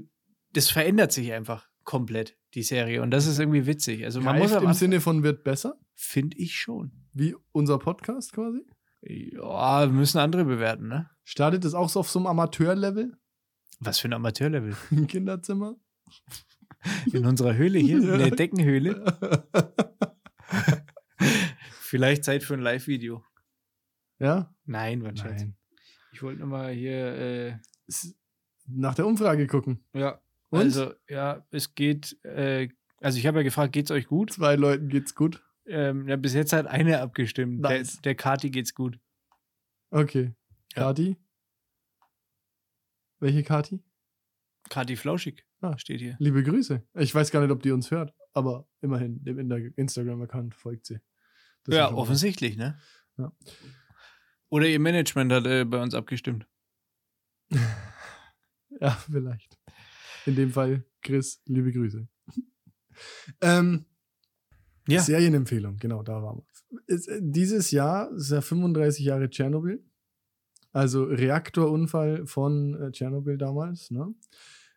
das verändert sich einfach komplett, die Serie. Und das ist irgendwie witzig. Also man
Reift
muss
im Sinne von wird besser,
Finde ich schon.
wie unser Podcast quasi.
Ja, müssen andere bewerten, ne?
Startet es auch so auf so einem Amateurlevel
Was für ein Amateurlevel.
im Kinderzimmer?
In unserer Höhle hier, in der Deckenhöhle. Vielleicht Zeit für ein Live-Video.
ja?
Nein, Schatz.
Nein.
Ich wollte nur mal hier, äh,
Nach der Umfrage gucken.
ja.
Und?
Also, ja, es geht, äh, also ich habe ja gefragt, geht's euch gut?
Zwei Leuten geht's gut.
Ähm, ja, bis jetzt hat eine abgestimmt.
Nice.
Der, der Kati geht's gut.
Okay.
Ja.
Kati? Welche Kati?
Kati Flauschig
Ah.
steht hier.
Liebe Grüße. Ich weiß gar nicht, ob die uns hört, aber immerhin, dem Instagram-Account folgt sie. Das
ja,
mal-
offensichtlich, ne?
Ja.
Oder ihr Management hat äh, bei uns abgestimmt.
Ja, vielleicht. In dem Fall, Chris, liebe Grüße. ähm,
Ja.
Serienempfehlung, genau, da waren wir. Äh, Dieses Jahr ist ja 35 Jahre Tschernobyl. Also Reaktorunfall von äh, Tschernobyl damals. Ne?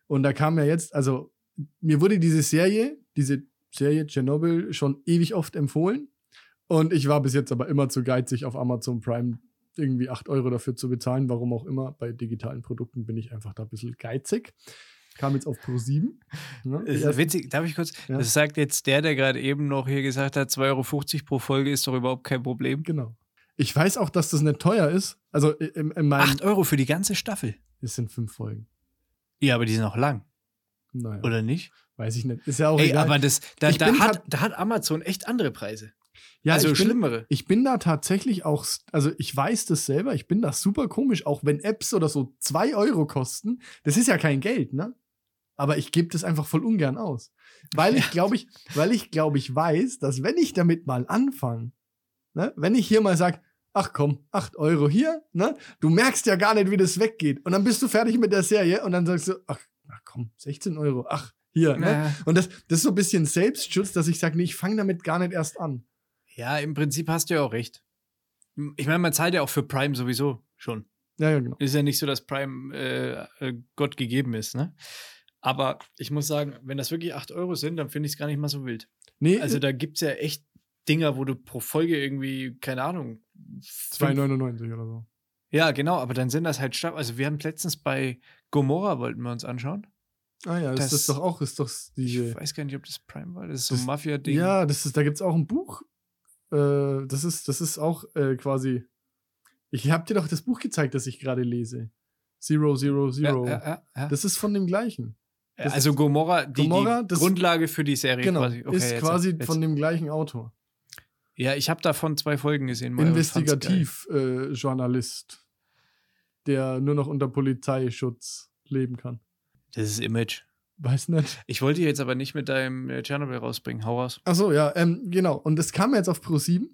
Und da kam ja jetzt, also mir wurde diese Serie, diese Serie Tschernobyl schon ewig oft empfohlen. Und ich war bis jetzt aber immer zu geizig, auf Amazon Prime irgendwie 8 Euro dafür zu bezahlen. Warum auch immer. Bei digitalen Produkten bin ich einfach da ein bisschen geizig. Kam jetzt auf Pro 7. Ne?
Witzig, darf ich kurz?
Ja.
Das sagt jetzt der, der gerade eben noch hier gesagt hat, 2,50 Euro pro Folge ist doch überhaupt kein Problem.
Genau. Ich weiß auch, dass das nicht teuer ist. Also in, in meinem.
8 Euro für die ganze Staffel.
Es sind fünf Folgen.
Ja, aber die sind auch lang,
Naja,
oder nicht?
weiß ich nicht. Ist ja auch
Ey,
egal.
aber das, da, da, hat, da hat Amazon echt andere Preise.
ja,
also
ich bin,
schlimmere.
Ich bin da tatsächlich auch, also ich weiß das selber, ich bin da super komisch, auch wenn Apps oder so zwei Euro kosten. Das ist ja kein Geld, ne? Aber ich gebe das einfach voll ungern aus. Weil ich glaube ich, weil ich glaube ich weiß, dass wenn ich damit mal anfange, ne, wenn ich hier mal sag, ach komm, acht Euro hier, ne, du merkst ja gar nicht, wie das weggeht. Und dann bist du fertig mit der Serie und dann sagst du, ach, ach komm, 16 Euro, ach, hier, ne?
Ja.
Und das, das ist so ein bisschen Selbstschutz, dass ich sage, nee, ich fange damit gar nicht erst an.
Ja, im Prinzip hast du ja auch recht. Ich meine, man zahlt ja auch für Prime sowieso schon.
Ja, ja, genau.
Ist ja nicht so, dass Prime äh, äh, Gott gegeben ist, ne? Aber ich muss sagen, wenn das wirklich 8 Euro sind, dann finde ich es gar nicht mal so wild.
Nee,
Also da gibt es ja echt Dinger, wo du pro Folge irgendwie, keine Ahnung. fünf-
2,99 oder so.
Ja, genau, aber dann sind das halt Staff. Also wir haben letztens bei Gomorra wollten wir uns anschauen.
Ah ja, das,
Das-
ist doch auch, ist doch
Ich
diese.
weiß gar nicht, ob das Prime war. Das ist so ein Mafia-Ding.
Ja, das ist, da gibt es auch ein Buch. Äh, das ist, das ist auch äh, quasi. Ich habe dir doch das Buch gezeigt, das ich gerade lese. Zero, Zero, Zero.
ja, ja, ja.
Das ist von dem gleichen. Das
also Gomorra, die,
Gomorra,
die Grundlage für die Serie
Genau.
quasi. Okay,
ist
jetzt-
quasi
jetzt.
von dem gleichen Autor.
Ja, ich habe davon zwei Folgen gesehen.
Investigativ-Journalist, der nur noch unter Polizeischutz leben kann.
Das ist Image.
Weiß nicht.
Ich wollte jetzt aber nicht mit deinem äh, Chernobyl rausbringen. Hau raus.
Ach so, ja, ähm, genau. Und das kam jetzt auf Pro 7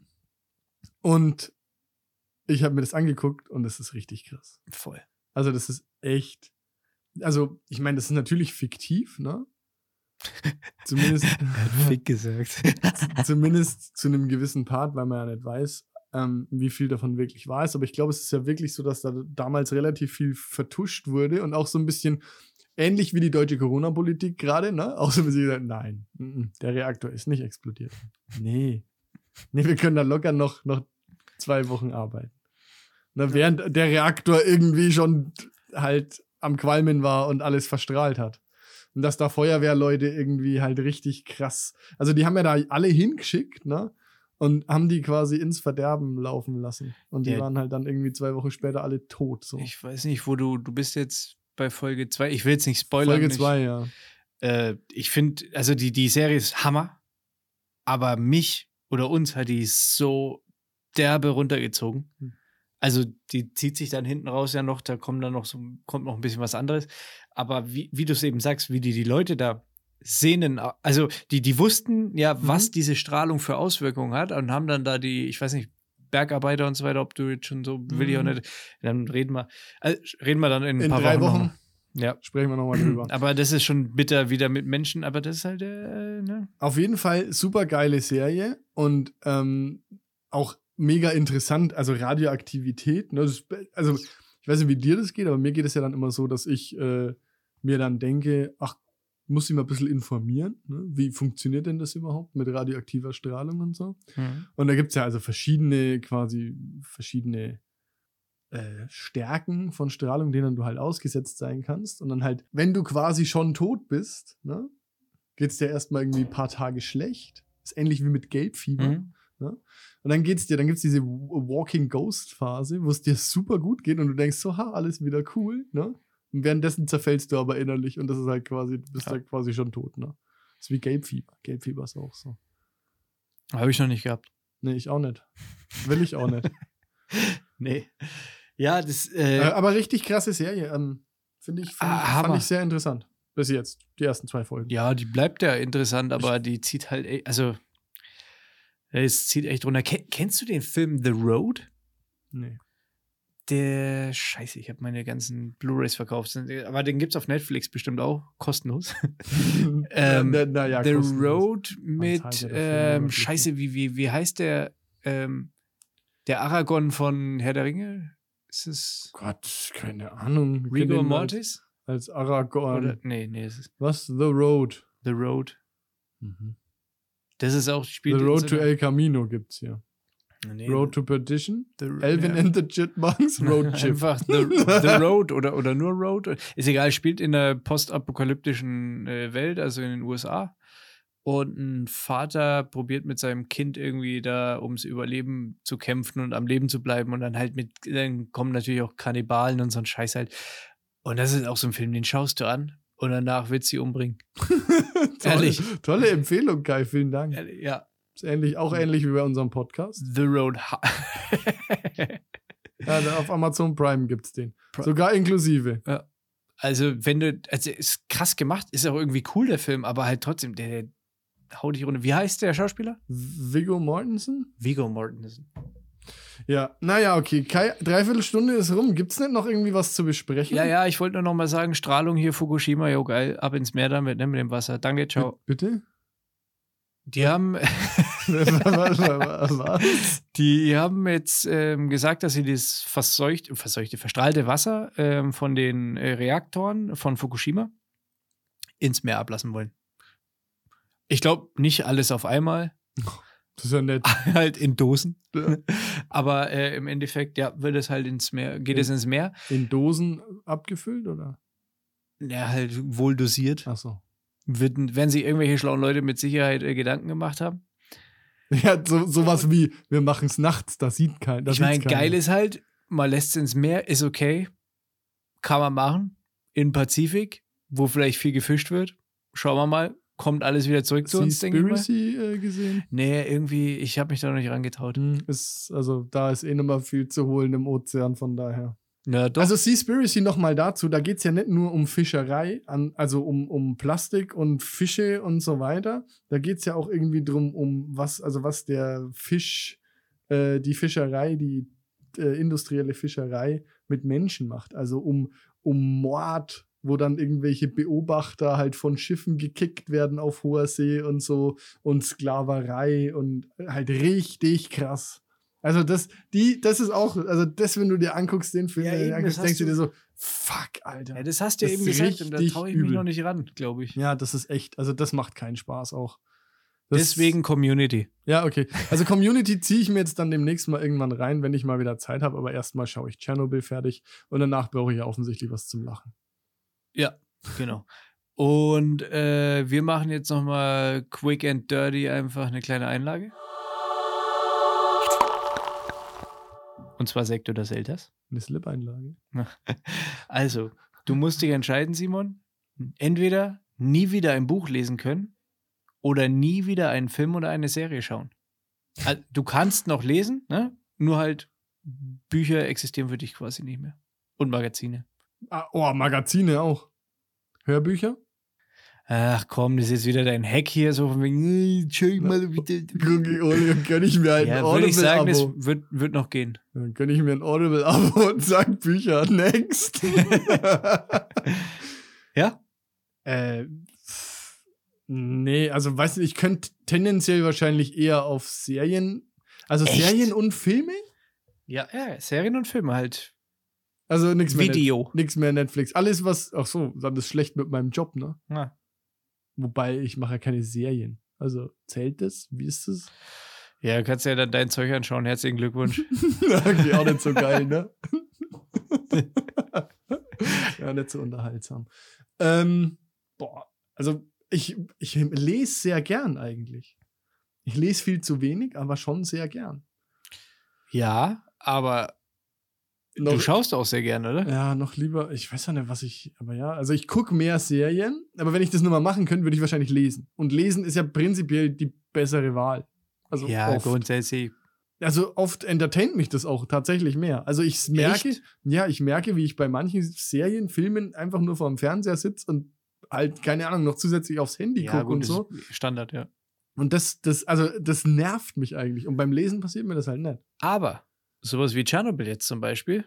und ich habe mir das angeguckt und das ist richtig krass.
Voll.
Also das ist echt. Also ich meine, das ist natürlich fiktiv, ne? Zumindest,
Fick gesagt.
zumindest zu einem gewissen Part, weil man ja nicht weiß, ähm, wie viel davon wirklich wahr ist. Aber ich glaube, es ist ja wirklich so, dass da damals relativ viel vertuscht wurde und auch so ein bisschen ähnlich wie die deutsche Corona-Politik gerade, ne? Auch so ein bisschen gesagt, nein, der Reaktor ist nicht explodiert. Nee. Nee, wir können da locker noch, noch zwei Wochen arbeiten. Na, während der Reaktor irgendwie schon halt am Qualmen war und alles verstrahlt hat. Und dass da Feuerwehrleute irgendwie halt richtig krass. Also die haben ja da alle hingeschickt, ne? Und haben die quasi ins Verderben laufen lassen. Und die
Ja.
waren halt dann irgendwie zwei Wochen später alle tot. So.
Ich weiß nicht, wo du, du bist jetzt bei Folge 2. Ich will jetzt nicht spoilern.
Folge
nicht.
2, ja.
Äh, ich finde, also die, die Serie ist Hammer, aber mich oder uns hat die so derbe runtergezogen.
Hm.
Also die zieht sich dann hinten raus ja noch, da kommt dann noch so, kommt noch ein bisschen was anderes. Aber wie, wie du es eben sagst, wie die die Leute da sehnen, also die, die wussten ja, was
Mhm.
diese Strahlung für Auswirkungen hat und haben dann da die, ich weiß nicht, Bergarbeiter und so weiter, ob du jetzt schon so will ich auch
Mhm.
nicht, dann reden wir, also reden wir dann in ein
In
paar
drei
Wochen.
Wochen.
Ja.
sprechen wir nochmal drüber.
Aber das ist schon bitter wieder mit Menschen, aber das ist halt, äh, ne?
Auf jeden Fall super geile Serie und ähm, auch mega interessant. Also Radioaktivität. Ne? Das, also ich weiß nicht, wie dir das geht, aber mir geht es ja dann immer so, dass ich äh, mir dann denke, ach, muss ich mal ein bisschen informieren. Ne? Wie funktioniert denn das überhaupt mit radioaktiver Strahlung und so? Und da gibt es ja also verschiedene, quasi verschiedene äh, Stärken von Strahlung, denen du halt ausgesetzt sein kannst. Und dann halt, wenn du quasi schon tot bist, ne, geht es dir erstmal irgendwie ein paar Tage schlecht. Ist ähnlich wie mit Gelbfieber.
Mhm.
Und dann geht's dir, dann gibt's diese Walking Ghost Phase, wo es dir super gut geht und du denkst so, ha, alles wieder cool, ne? Und währenddessen zerfällst du aber innerlich und das ist halt quasi, du bist
Ja.
halt quasi schon tot, ne? Das ist wie Gelbfieber. Gelbfieber ist auch so.
Habe ich noch nicht gehabt.
Nee, ich auch nicht. Will ich auch nicht.
Nee. Ja, das,
Äh,
äh,
aber richtig krasse Serie. Ähm, Finde ich, find
Ah,
ich, fand ich sehr interessant. Bis jetzt. Die ersten zwei Folgen.
ja, die bleibt ja interessant, aber die zieht halt, also, es zieht echt runter. Ken, kennst du den Film The Road?
Nee.
Der, scheiße, ich habe meine ganzen Blu-Rays verkauft. Aber den gibt's auf Netflix bestimmt auch, kostenlos. Ähm,
na, na, ja,
The
kostenlos.
Road mit, ähm, scheiße, wie, wie, wie heißt der, ähm, der Aragorn von Herr der Ringe? Ist es
Gott, keine Ahnung.
Rigor Mortis?
Als, als Aragorn.
Oder, nee, nee, es ist
Was? The Road.
The Road.
Mhm.
Das ist auch, spielt
The Road
so
to El Camino gibt's hier.
Nee,
Road to Perdition,
the,
Elvin
ja.
and the Chipmunks, Road Chip.
Einfach the, the Road oder, oder nur Road. Ist egal, spielt in der postapokalyptischen äh, Welt, also in den USA. Und ein Vater probiert mit seinem Kind irgendwie da ums Überleben zu kämpfen und am Leben zu bleiben. Und dann halt mit, dann kommen natürlich auch Kannibalen und so ein Scheiß halt. Und das ist auch so ein Film, den schaust du an und danach wird sie umbringen.
tolle,
Ehrlich.
tolle Empfehlung, Kai, vielen Dank.
Ja,
Ist ähnlich, auch ähnlich wie bei unserem Podcast.
The Road.
Ja, auf Amazon Prime gibt es den. Sogar inklusive.
Also, wenn du, also ist krass gemacht, ist auch irgendwie cool, der Film, aber halt trotzdem, der, der haut dich runter. Wie heißt der Schauspieler?
Viggo Mortensen?
Vigo Mortensen.
Ja, naja, okay. Kai, dreiviertel Stunde ist rum. Gibt's nicht noch irgendwie was zu besprechen?
Ja, ja, ich wollte nur noch mal sagen, Strahlung hier, Fukushima, jo geil, ab ins Meer damit, ne, mit dem Wasser. Danke, ciao.
Bitte?
Die haben, die haben jetzt ähm, gesagt, dass sie das verseuchte, verseuchte, verstrahlte Wasser ähm, von den äh, Reaktoren von Fukushima ins Meer ablassen wollen. Ich glaube, nicht alles auf einmal,
Das ist ja nett.
halt in Dosen.
Ja.
Aber äh, im Endeffekt, ja, wird es halt ins Meer, geht es ins Meer.
In Dosen abgefüllt, oder?
Ja, halt wohl dosiert.
Ach so.
Wird, werden sich irgendwelche schlauen Leute mit Sicherheit äh, Gedanken gemacht haben.
Ja, so, sowas wie, wir machen es nachts, da sieht keiner.
ich meine, geil ist halt, man lässt es ins Meer, ist okay. Kann man machen. In Pazifik, wo vielleicht viel gefischt wird. Schauen wir mal. Kommt alles wieder zurück zu uns, denke ich mal.
Äh, gesehen?
Nee, irgendwie, ich habe mich da noch nicht rangetraut.
Hm, Ist, also da ist eh nochmal viel zu holen im Ozean, von daher.
Ja, doch.
Also Seaspiracy nochmal dazu, da geht es ja nicht nur um Fischerei, an, also um, um Plastik und Fische und so weiter. Da geht es ja auch irgendwie drum, um was, also was der Fisch, äh, die Fischerei, die äh, industrielle Fischerei mit Menschen macht. Also um, um Mord, wo dann irgendwelche Beobachter halt von Schiffen gekickt werden auf hoher See und so und Sklaverei und halt richtig krass. Also das, die, das ist auch, also das, wenn du dir anguckst, den Film,
Ja, eben,
dir anguckst, denkst du dir so, fuck, Alter.
ja, das hast du ja
das
eben
ist
gesagt und da traue ich mich
übel.
noch nicht ran, glaube ich.
Ja, das ist echt, also das macht keinen Spaß auch. Das,
Deswegen Community.
Ja, okay. Also Community ziehe ich mir jetzt dann demnächst mal irgendwann rein, wenn ich mal wieder Zeit habe, aber erstmal schaue ich Tschernobyl fertig und danach brauche ich ja offensichtlich was zum Lachen.
Ja, genau. Und äh, wir machen jetzt noch mal quick and dirty einfach eine kleine Einlage. Und zwar Sekt oder Selters.
Eine Slip-Einlage.
Also, du musst dich entscheiden, Simon. Entweder nie wieder ein Buch lesen können oder nie wieder einen Film oder eine Serie schauen. Also, du kannst noch lesen, ne? nur halt Bücher existieren für dich quasi nicht mehr. Und Magazine.
Ah, oh, Magazine auch. Hörbücher?
Ach komm, das ist jetzt wieder dein Hack hier, so von wegen, "Äh, check mal bitte.
Und gönn ich mir ein
Ja, würde ich sagen, das
Audible-Abo.
wird, wird noch gehen.
Dann gönn ich mir ein Audible-Abo und sag Bücher. Next.
Ja?
Äh, nee, also weißt du, ich könnte tendenziell wahrscheinlich eher auf Serien, also
Echt?
Serien und Filme?
Ja, ja, Serien und Filme halt.
Also nichts mehr.
Video.
Nichts mehr Netflix. Alles, was, ach so, dann ist schlecht mit meinem Job, ne?
Ja.
Wobei ich mache ja keine Serien. Also zählt das? Wie ist das?
Ja, kannst ja dann dein Zeug anschauen. Herzlichen Glückwunsch.
okay, auch nicht so geil, ne? ja, nicht so unterhaltsam. Ähm, boah, also ich, ich lese sehr gern eigentlich. Ich lese viel zu wenig, aber schon sehr gern.
ja, aber du schaust auch sehr gerne, oder?
Ja, noch lieber, ich weiß ja nicht, was ich, aber ja, also ich gucke mehr Serien, aber wenn ich das nur mal machen könnte, würde ich wahrscheinlich lesen. Und lesen ist ja prinzipiell die bessere Wahl. Also
ja,
oft.
grundsätzlich.
Also oft entertaint mich das auch tatsächlich mehr. Also ich merke,
Echt?
ja, ich merke, wie ich bei manchen Serien, Filmen einfach nur vor dem Fernseher sitze und halt, keine Ahnung, noch zusätzlich aufs Handy
Ja,
gucke und so.
Standard, ja.
Und das, das, also das nervt mich eigentlich. Und beim Lesen passiert mir das halt nicht.
Aber sowas wie Tschernobyl jetzt zum Beispiel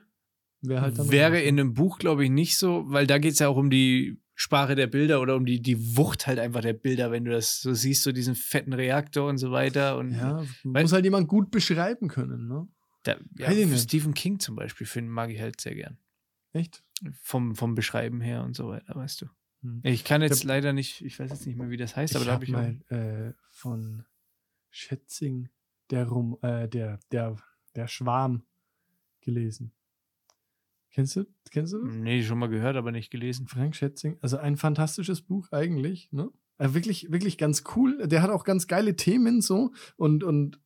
Wäre halt
wäre in einem Buch, glaube ich, nicht so, weil da geht es ja auch um die Sprache der Bilder oder um die, die Wucht halt einfach der Bilder, wenn du das so siehst, so diesen fetten Reaktor und so weiter. Und
Ja, muss halt jemand gut beschreiben können, ne?
da, ja,
ich nicht.
Stephen King zum Beispiel, finde mag ich halt sehr gern.
Echt?
Vom, vom Beschreiben her und so weiter, weißt du.
Hm.
Ich kann jetzt
hab-
leider nicht, ich weiß jetzt nicht mehr, wie das heißt, aber
ich
da
habe
ich
mal äh, von Schätzing der, Rum, äh, der, der, der Schwarm gelesen. Kennst du, kennst du das?
Nee, schon mal gehört, aber nicht gelesen.
Frank Schätzing, also ein fantastisches Buch eigentlich, ne? Äh, wirklich, wirklich ganz cool. Der hat auch ganz geile Themen so und, und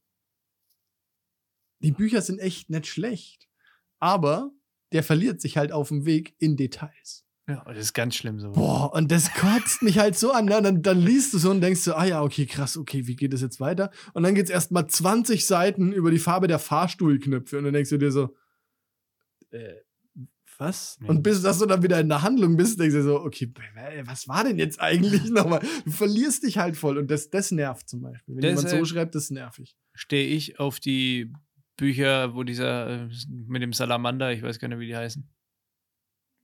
die Bücher sind echt nicht schlecht. Aber der verliert sich halt auf dem Weg in Details.
Ja, das ist ganz schlimm so.
Boah, und das kotzt mich halt so an. Ne? Dann, dann liest du so und denkst so, ah ja, okay, krass, okay, wie geht das jetzt weiter? Und dann geht's erst mal 20 Seiten über die Farbe der Fahrstuhlknöpfe und dann denkst du dir so, äh, was?
Ja.
Und bis dass du dann wieder in der Handlung bist, denkst du so, okay, was war denn jetzt eigentlich nochmal? Du verlierst dich halt voll und das, das nervt zum Beispiel. Wenn jemand so
Deshalb-
schreibt, das nervig.
Stehe ich auf die Bücher, wo dieser äh, mit dem Salamander, ich weiß gar nicht, wie die heißen.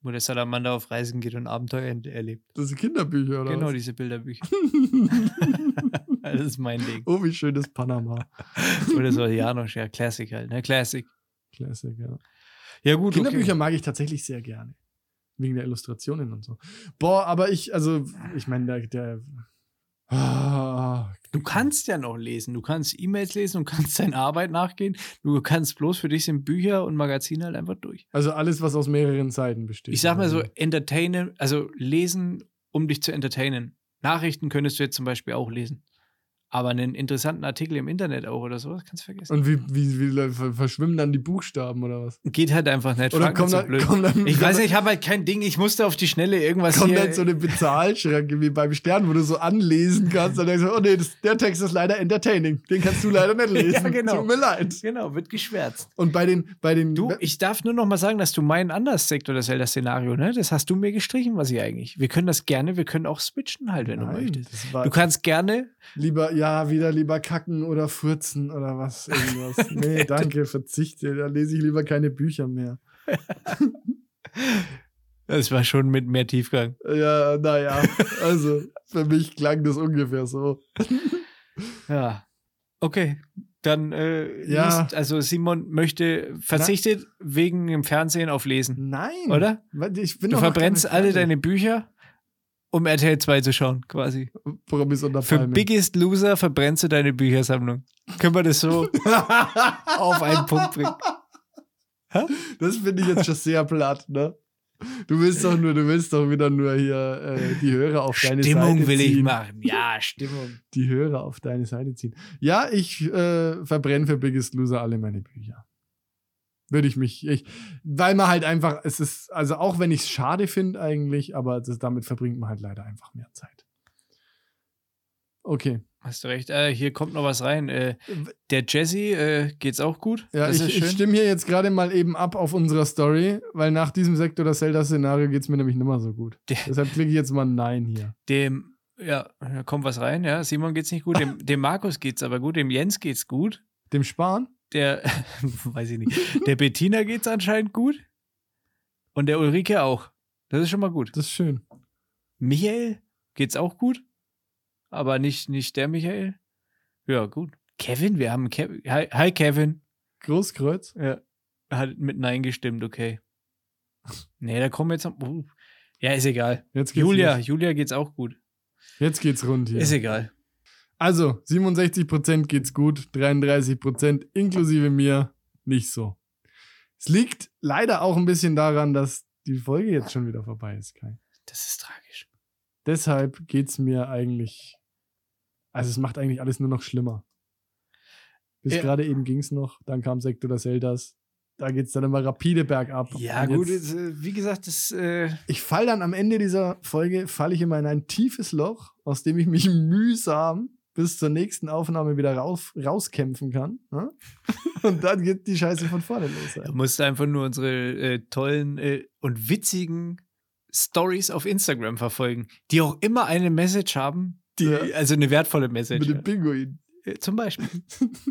Wo der Salamander auf Reisen geht und Abenteuer ent- erlebt.
Das sind Kinderbücher, oder?
Genau,
was?
diese Bilderbücher. das ist mein Ding.
oh, wie schön ist Panama.
Oder so Janosch, ja, Classic halt, ne? Classic.
Classic, ja.
Ja, gut,
Kinderbücher
okay.
mag ich tatsächlich sehr gerne. Wegen der Illustrationen und so. Boah, aber ich, also, ich meine, der, der ah,
Du kannst ja noch lesen. Du kannst E-Mails lesen und kannst deiner Arbeit nachgehen. Du kannst bloß für dich sind Bücher und Magazine halt einfach durch.
also alles, was aus mehreren Seiten besteht.
Ich sag mal so,
Also,
entertainen, also lesen, um dich zu entertainen. Nachrichten könntest du jetzt zum Beispiel auch lesen. Aber einen interessanten Artikel im Internet auch oder sowas kannst du vergessen.
Und wie, wie, wie verschwimmen dann die Buchstaben oder was?
Geht halt einfach nicht.
Oder kommt
so
dann,
blöd.
kommt dann,
ich
kommt
weiß
dann-
nicht, ich habe halt kein Ding. Ich musste auf die Schnelle irgendwas
Kommt
hier.
dann so eine Bezahlschranke wie beim Stern, wo du so anlesen kannst und denkst so, oh nee, das, der Text ist leider entertaining. Den kannst du leider nicht lesen.
Ja, genau.
Tut mir leid.
genau, wird geschwärzt.
Und bei den, bei den
Du, ich darf nur noch mal sagen, dass du mein anderes Sektor, das Zelda-Szenario, ne? Das hast du mir gestrichen, was ich eigentlich. Wir können das gerne, wir können auch switchen halt, wenn du
Nein,
möchtest.
das war
Du kannst gerne.
lieber, ja, wieder lieber kacken oder furzen oder was, irgendwas. Nee, danke, verzichte. Da lese ich lieber keine Bücher mehr.
Das war schon mit mehr Tiefgang.
Ja, naja, also für mich klang das ungefähr so.
Ja. Okay. Dann äh,
Ja.
liest, also Simon möchte verzichtet wegen dem Fernsehen auf Lesen,
Nein.
oder?
Ich bin
Du verbrennst alle deine Bücher, um RTL 2 zu schauen, quasi.
Promis unter
Für
Palmen.
Biggest Loser verbrennst du deine Büchersammlung. Können wir das so auf einen Punkt bringen?
Das finde ich jetzt schon sehr platt, ne? Du willst doch nur, du willst doch wieder nur hier äh, die Hörer auf deine
Stimmung
Seite
will
ziehen.
ich machen. Ja, Stimmung.
Die Hörer auf deine Seite ziehen. Ja, ich äh, verbrenne für Biggest Loser alle meine Bücher. Würde ich mich, ich, weil man halt einfach, es ist, also auch wenn ich es schade finde eigentlich, aber das, damit verbringt man halt leider einfach mehr Zeit. Okay.
Hast du recht. Äh, hier kommt noch was rein. Äh, der Jesse äh, geht's auch gut.
Ja, ich, ich stimme hier jetzt gerade mal eben ab auf unserer Story, weil nach diesem Sektor das Zelda-Szenario geht es mir nämlich nicht mehr so gut.
Der-
Deshalb klicke ich jetzt mal Nein hier.
Dem, ja, da kommt was rein. Ja, Simon geht's nicht gut. Dem, dem Markus geht's aber gut. Dem Jens geht's gut.
Dem Sparen?
Der, weiß ich nicht. Der Bettina geht's anscheinend gut. Und der Ulrike auch. Das ist schon mal gut.
Das ist schön.
Michael geht's auch gut. Aber nicht, nicht der Michael. Ja, gut. Kevin, wir haben Kevin. Hi, hi Kevin.
Großkreuz?
Ja. Hat mit Nein gestimmt, okay. Nee, da kommen wir jetzt. noch- Uh. Ja, ist egal.
Jetzt geht's
Julia,
los.
Julia geht's auch gut.
Jetzt geht's rund hier.
Ist egal.
Also, 67% geht's gut, 33% inklusive mir nicht so. Es liegt leider auch ein bisschen daran, dass die Folge jetzt schon wieder vorbei ist, Kai.
Das ist tragisch.
Deshalb geht's mir eigentlich, also es macht eigentlich alles nur noch schlimmer. Bis
Ja.
gerade eben ging's noch, dann kam Sektor der Zeldas. Da geht's dann immer rapide bergab.
Ja, gut,
jetzt-
äh, wie gesagt, das. Äh,
ich fall dann am Ende dieser Folge, falle ich immer in ein tiefes Loch, aus dem ich mich mühsam bis zur nächsten Aufnahme wieder rauf, rauskämpfen kann. Ne? Und dann geht die Scheiße von vorne los.
da
ey.
musst du einfach nur unsere äh, tollen äh, und witzigen Stories auf Instagram verfolgen, die auch immer eine Message haben, die,
Ja.
also eine wertvolle Message.
Mit dem Pinguin.
Äh, Zum Beispiel.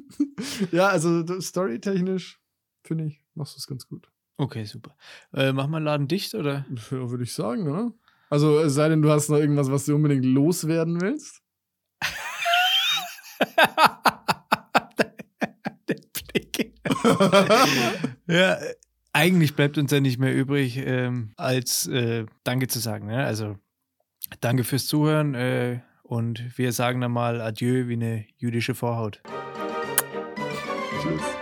ja, also storytechnisch finde ich, machst du es ganz gut.
Okay, super. Äh, mach mal Laden dicht, oder?
Ja, würde ich sagen, oder? Also, es sei denn, du hast noch irgendwas, was du unbedingt loswerden willst.
Der Blick. ja, eigentlich bleibt uns ja nicht mehr übrig, ähm, als äh, Danke zu sagen. Ne? Also, danke fürs Zuhören äh, und wir sagen dann mal Adieu wie eine jüdische Vorhaut.
Tschüss.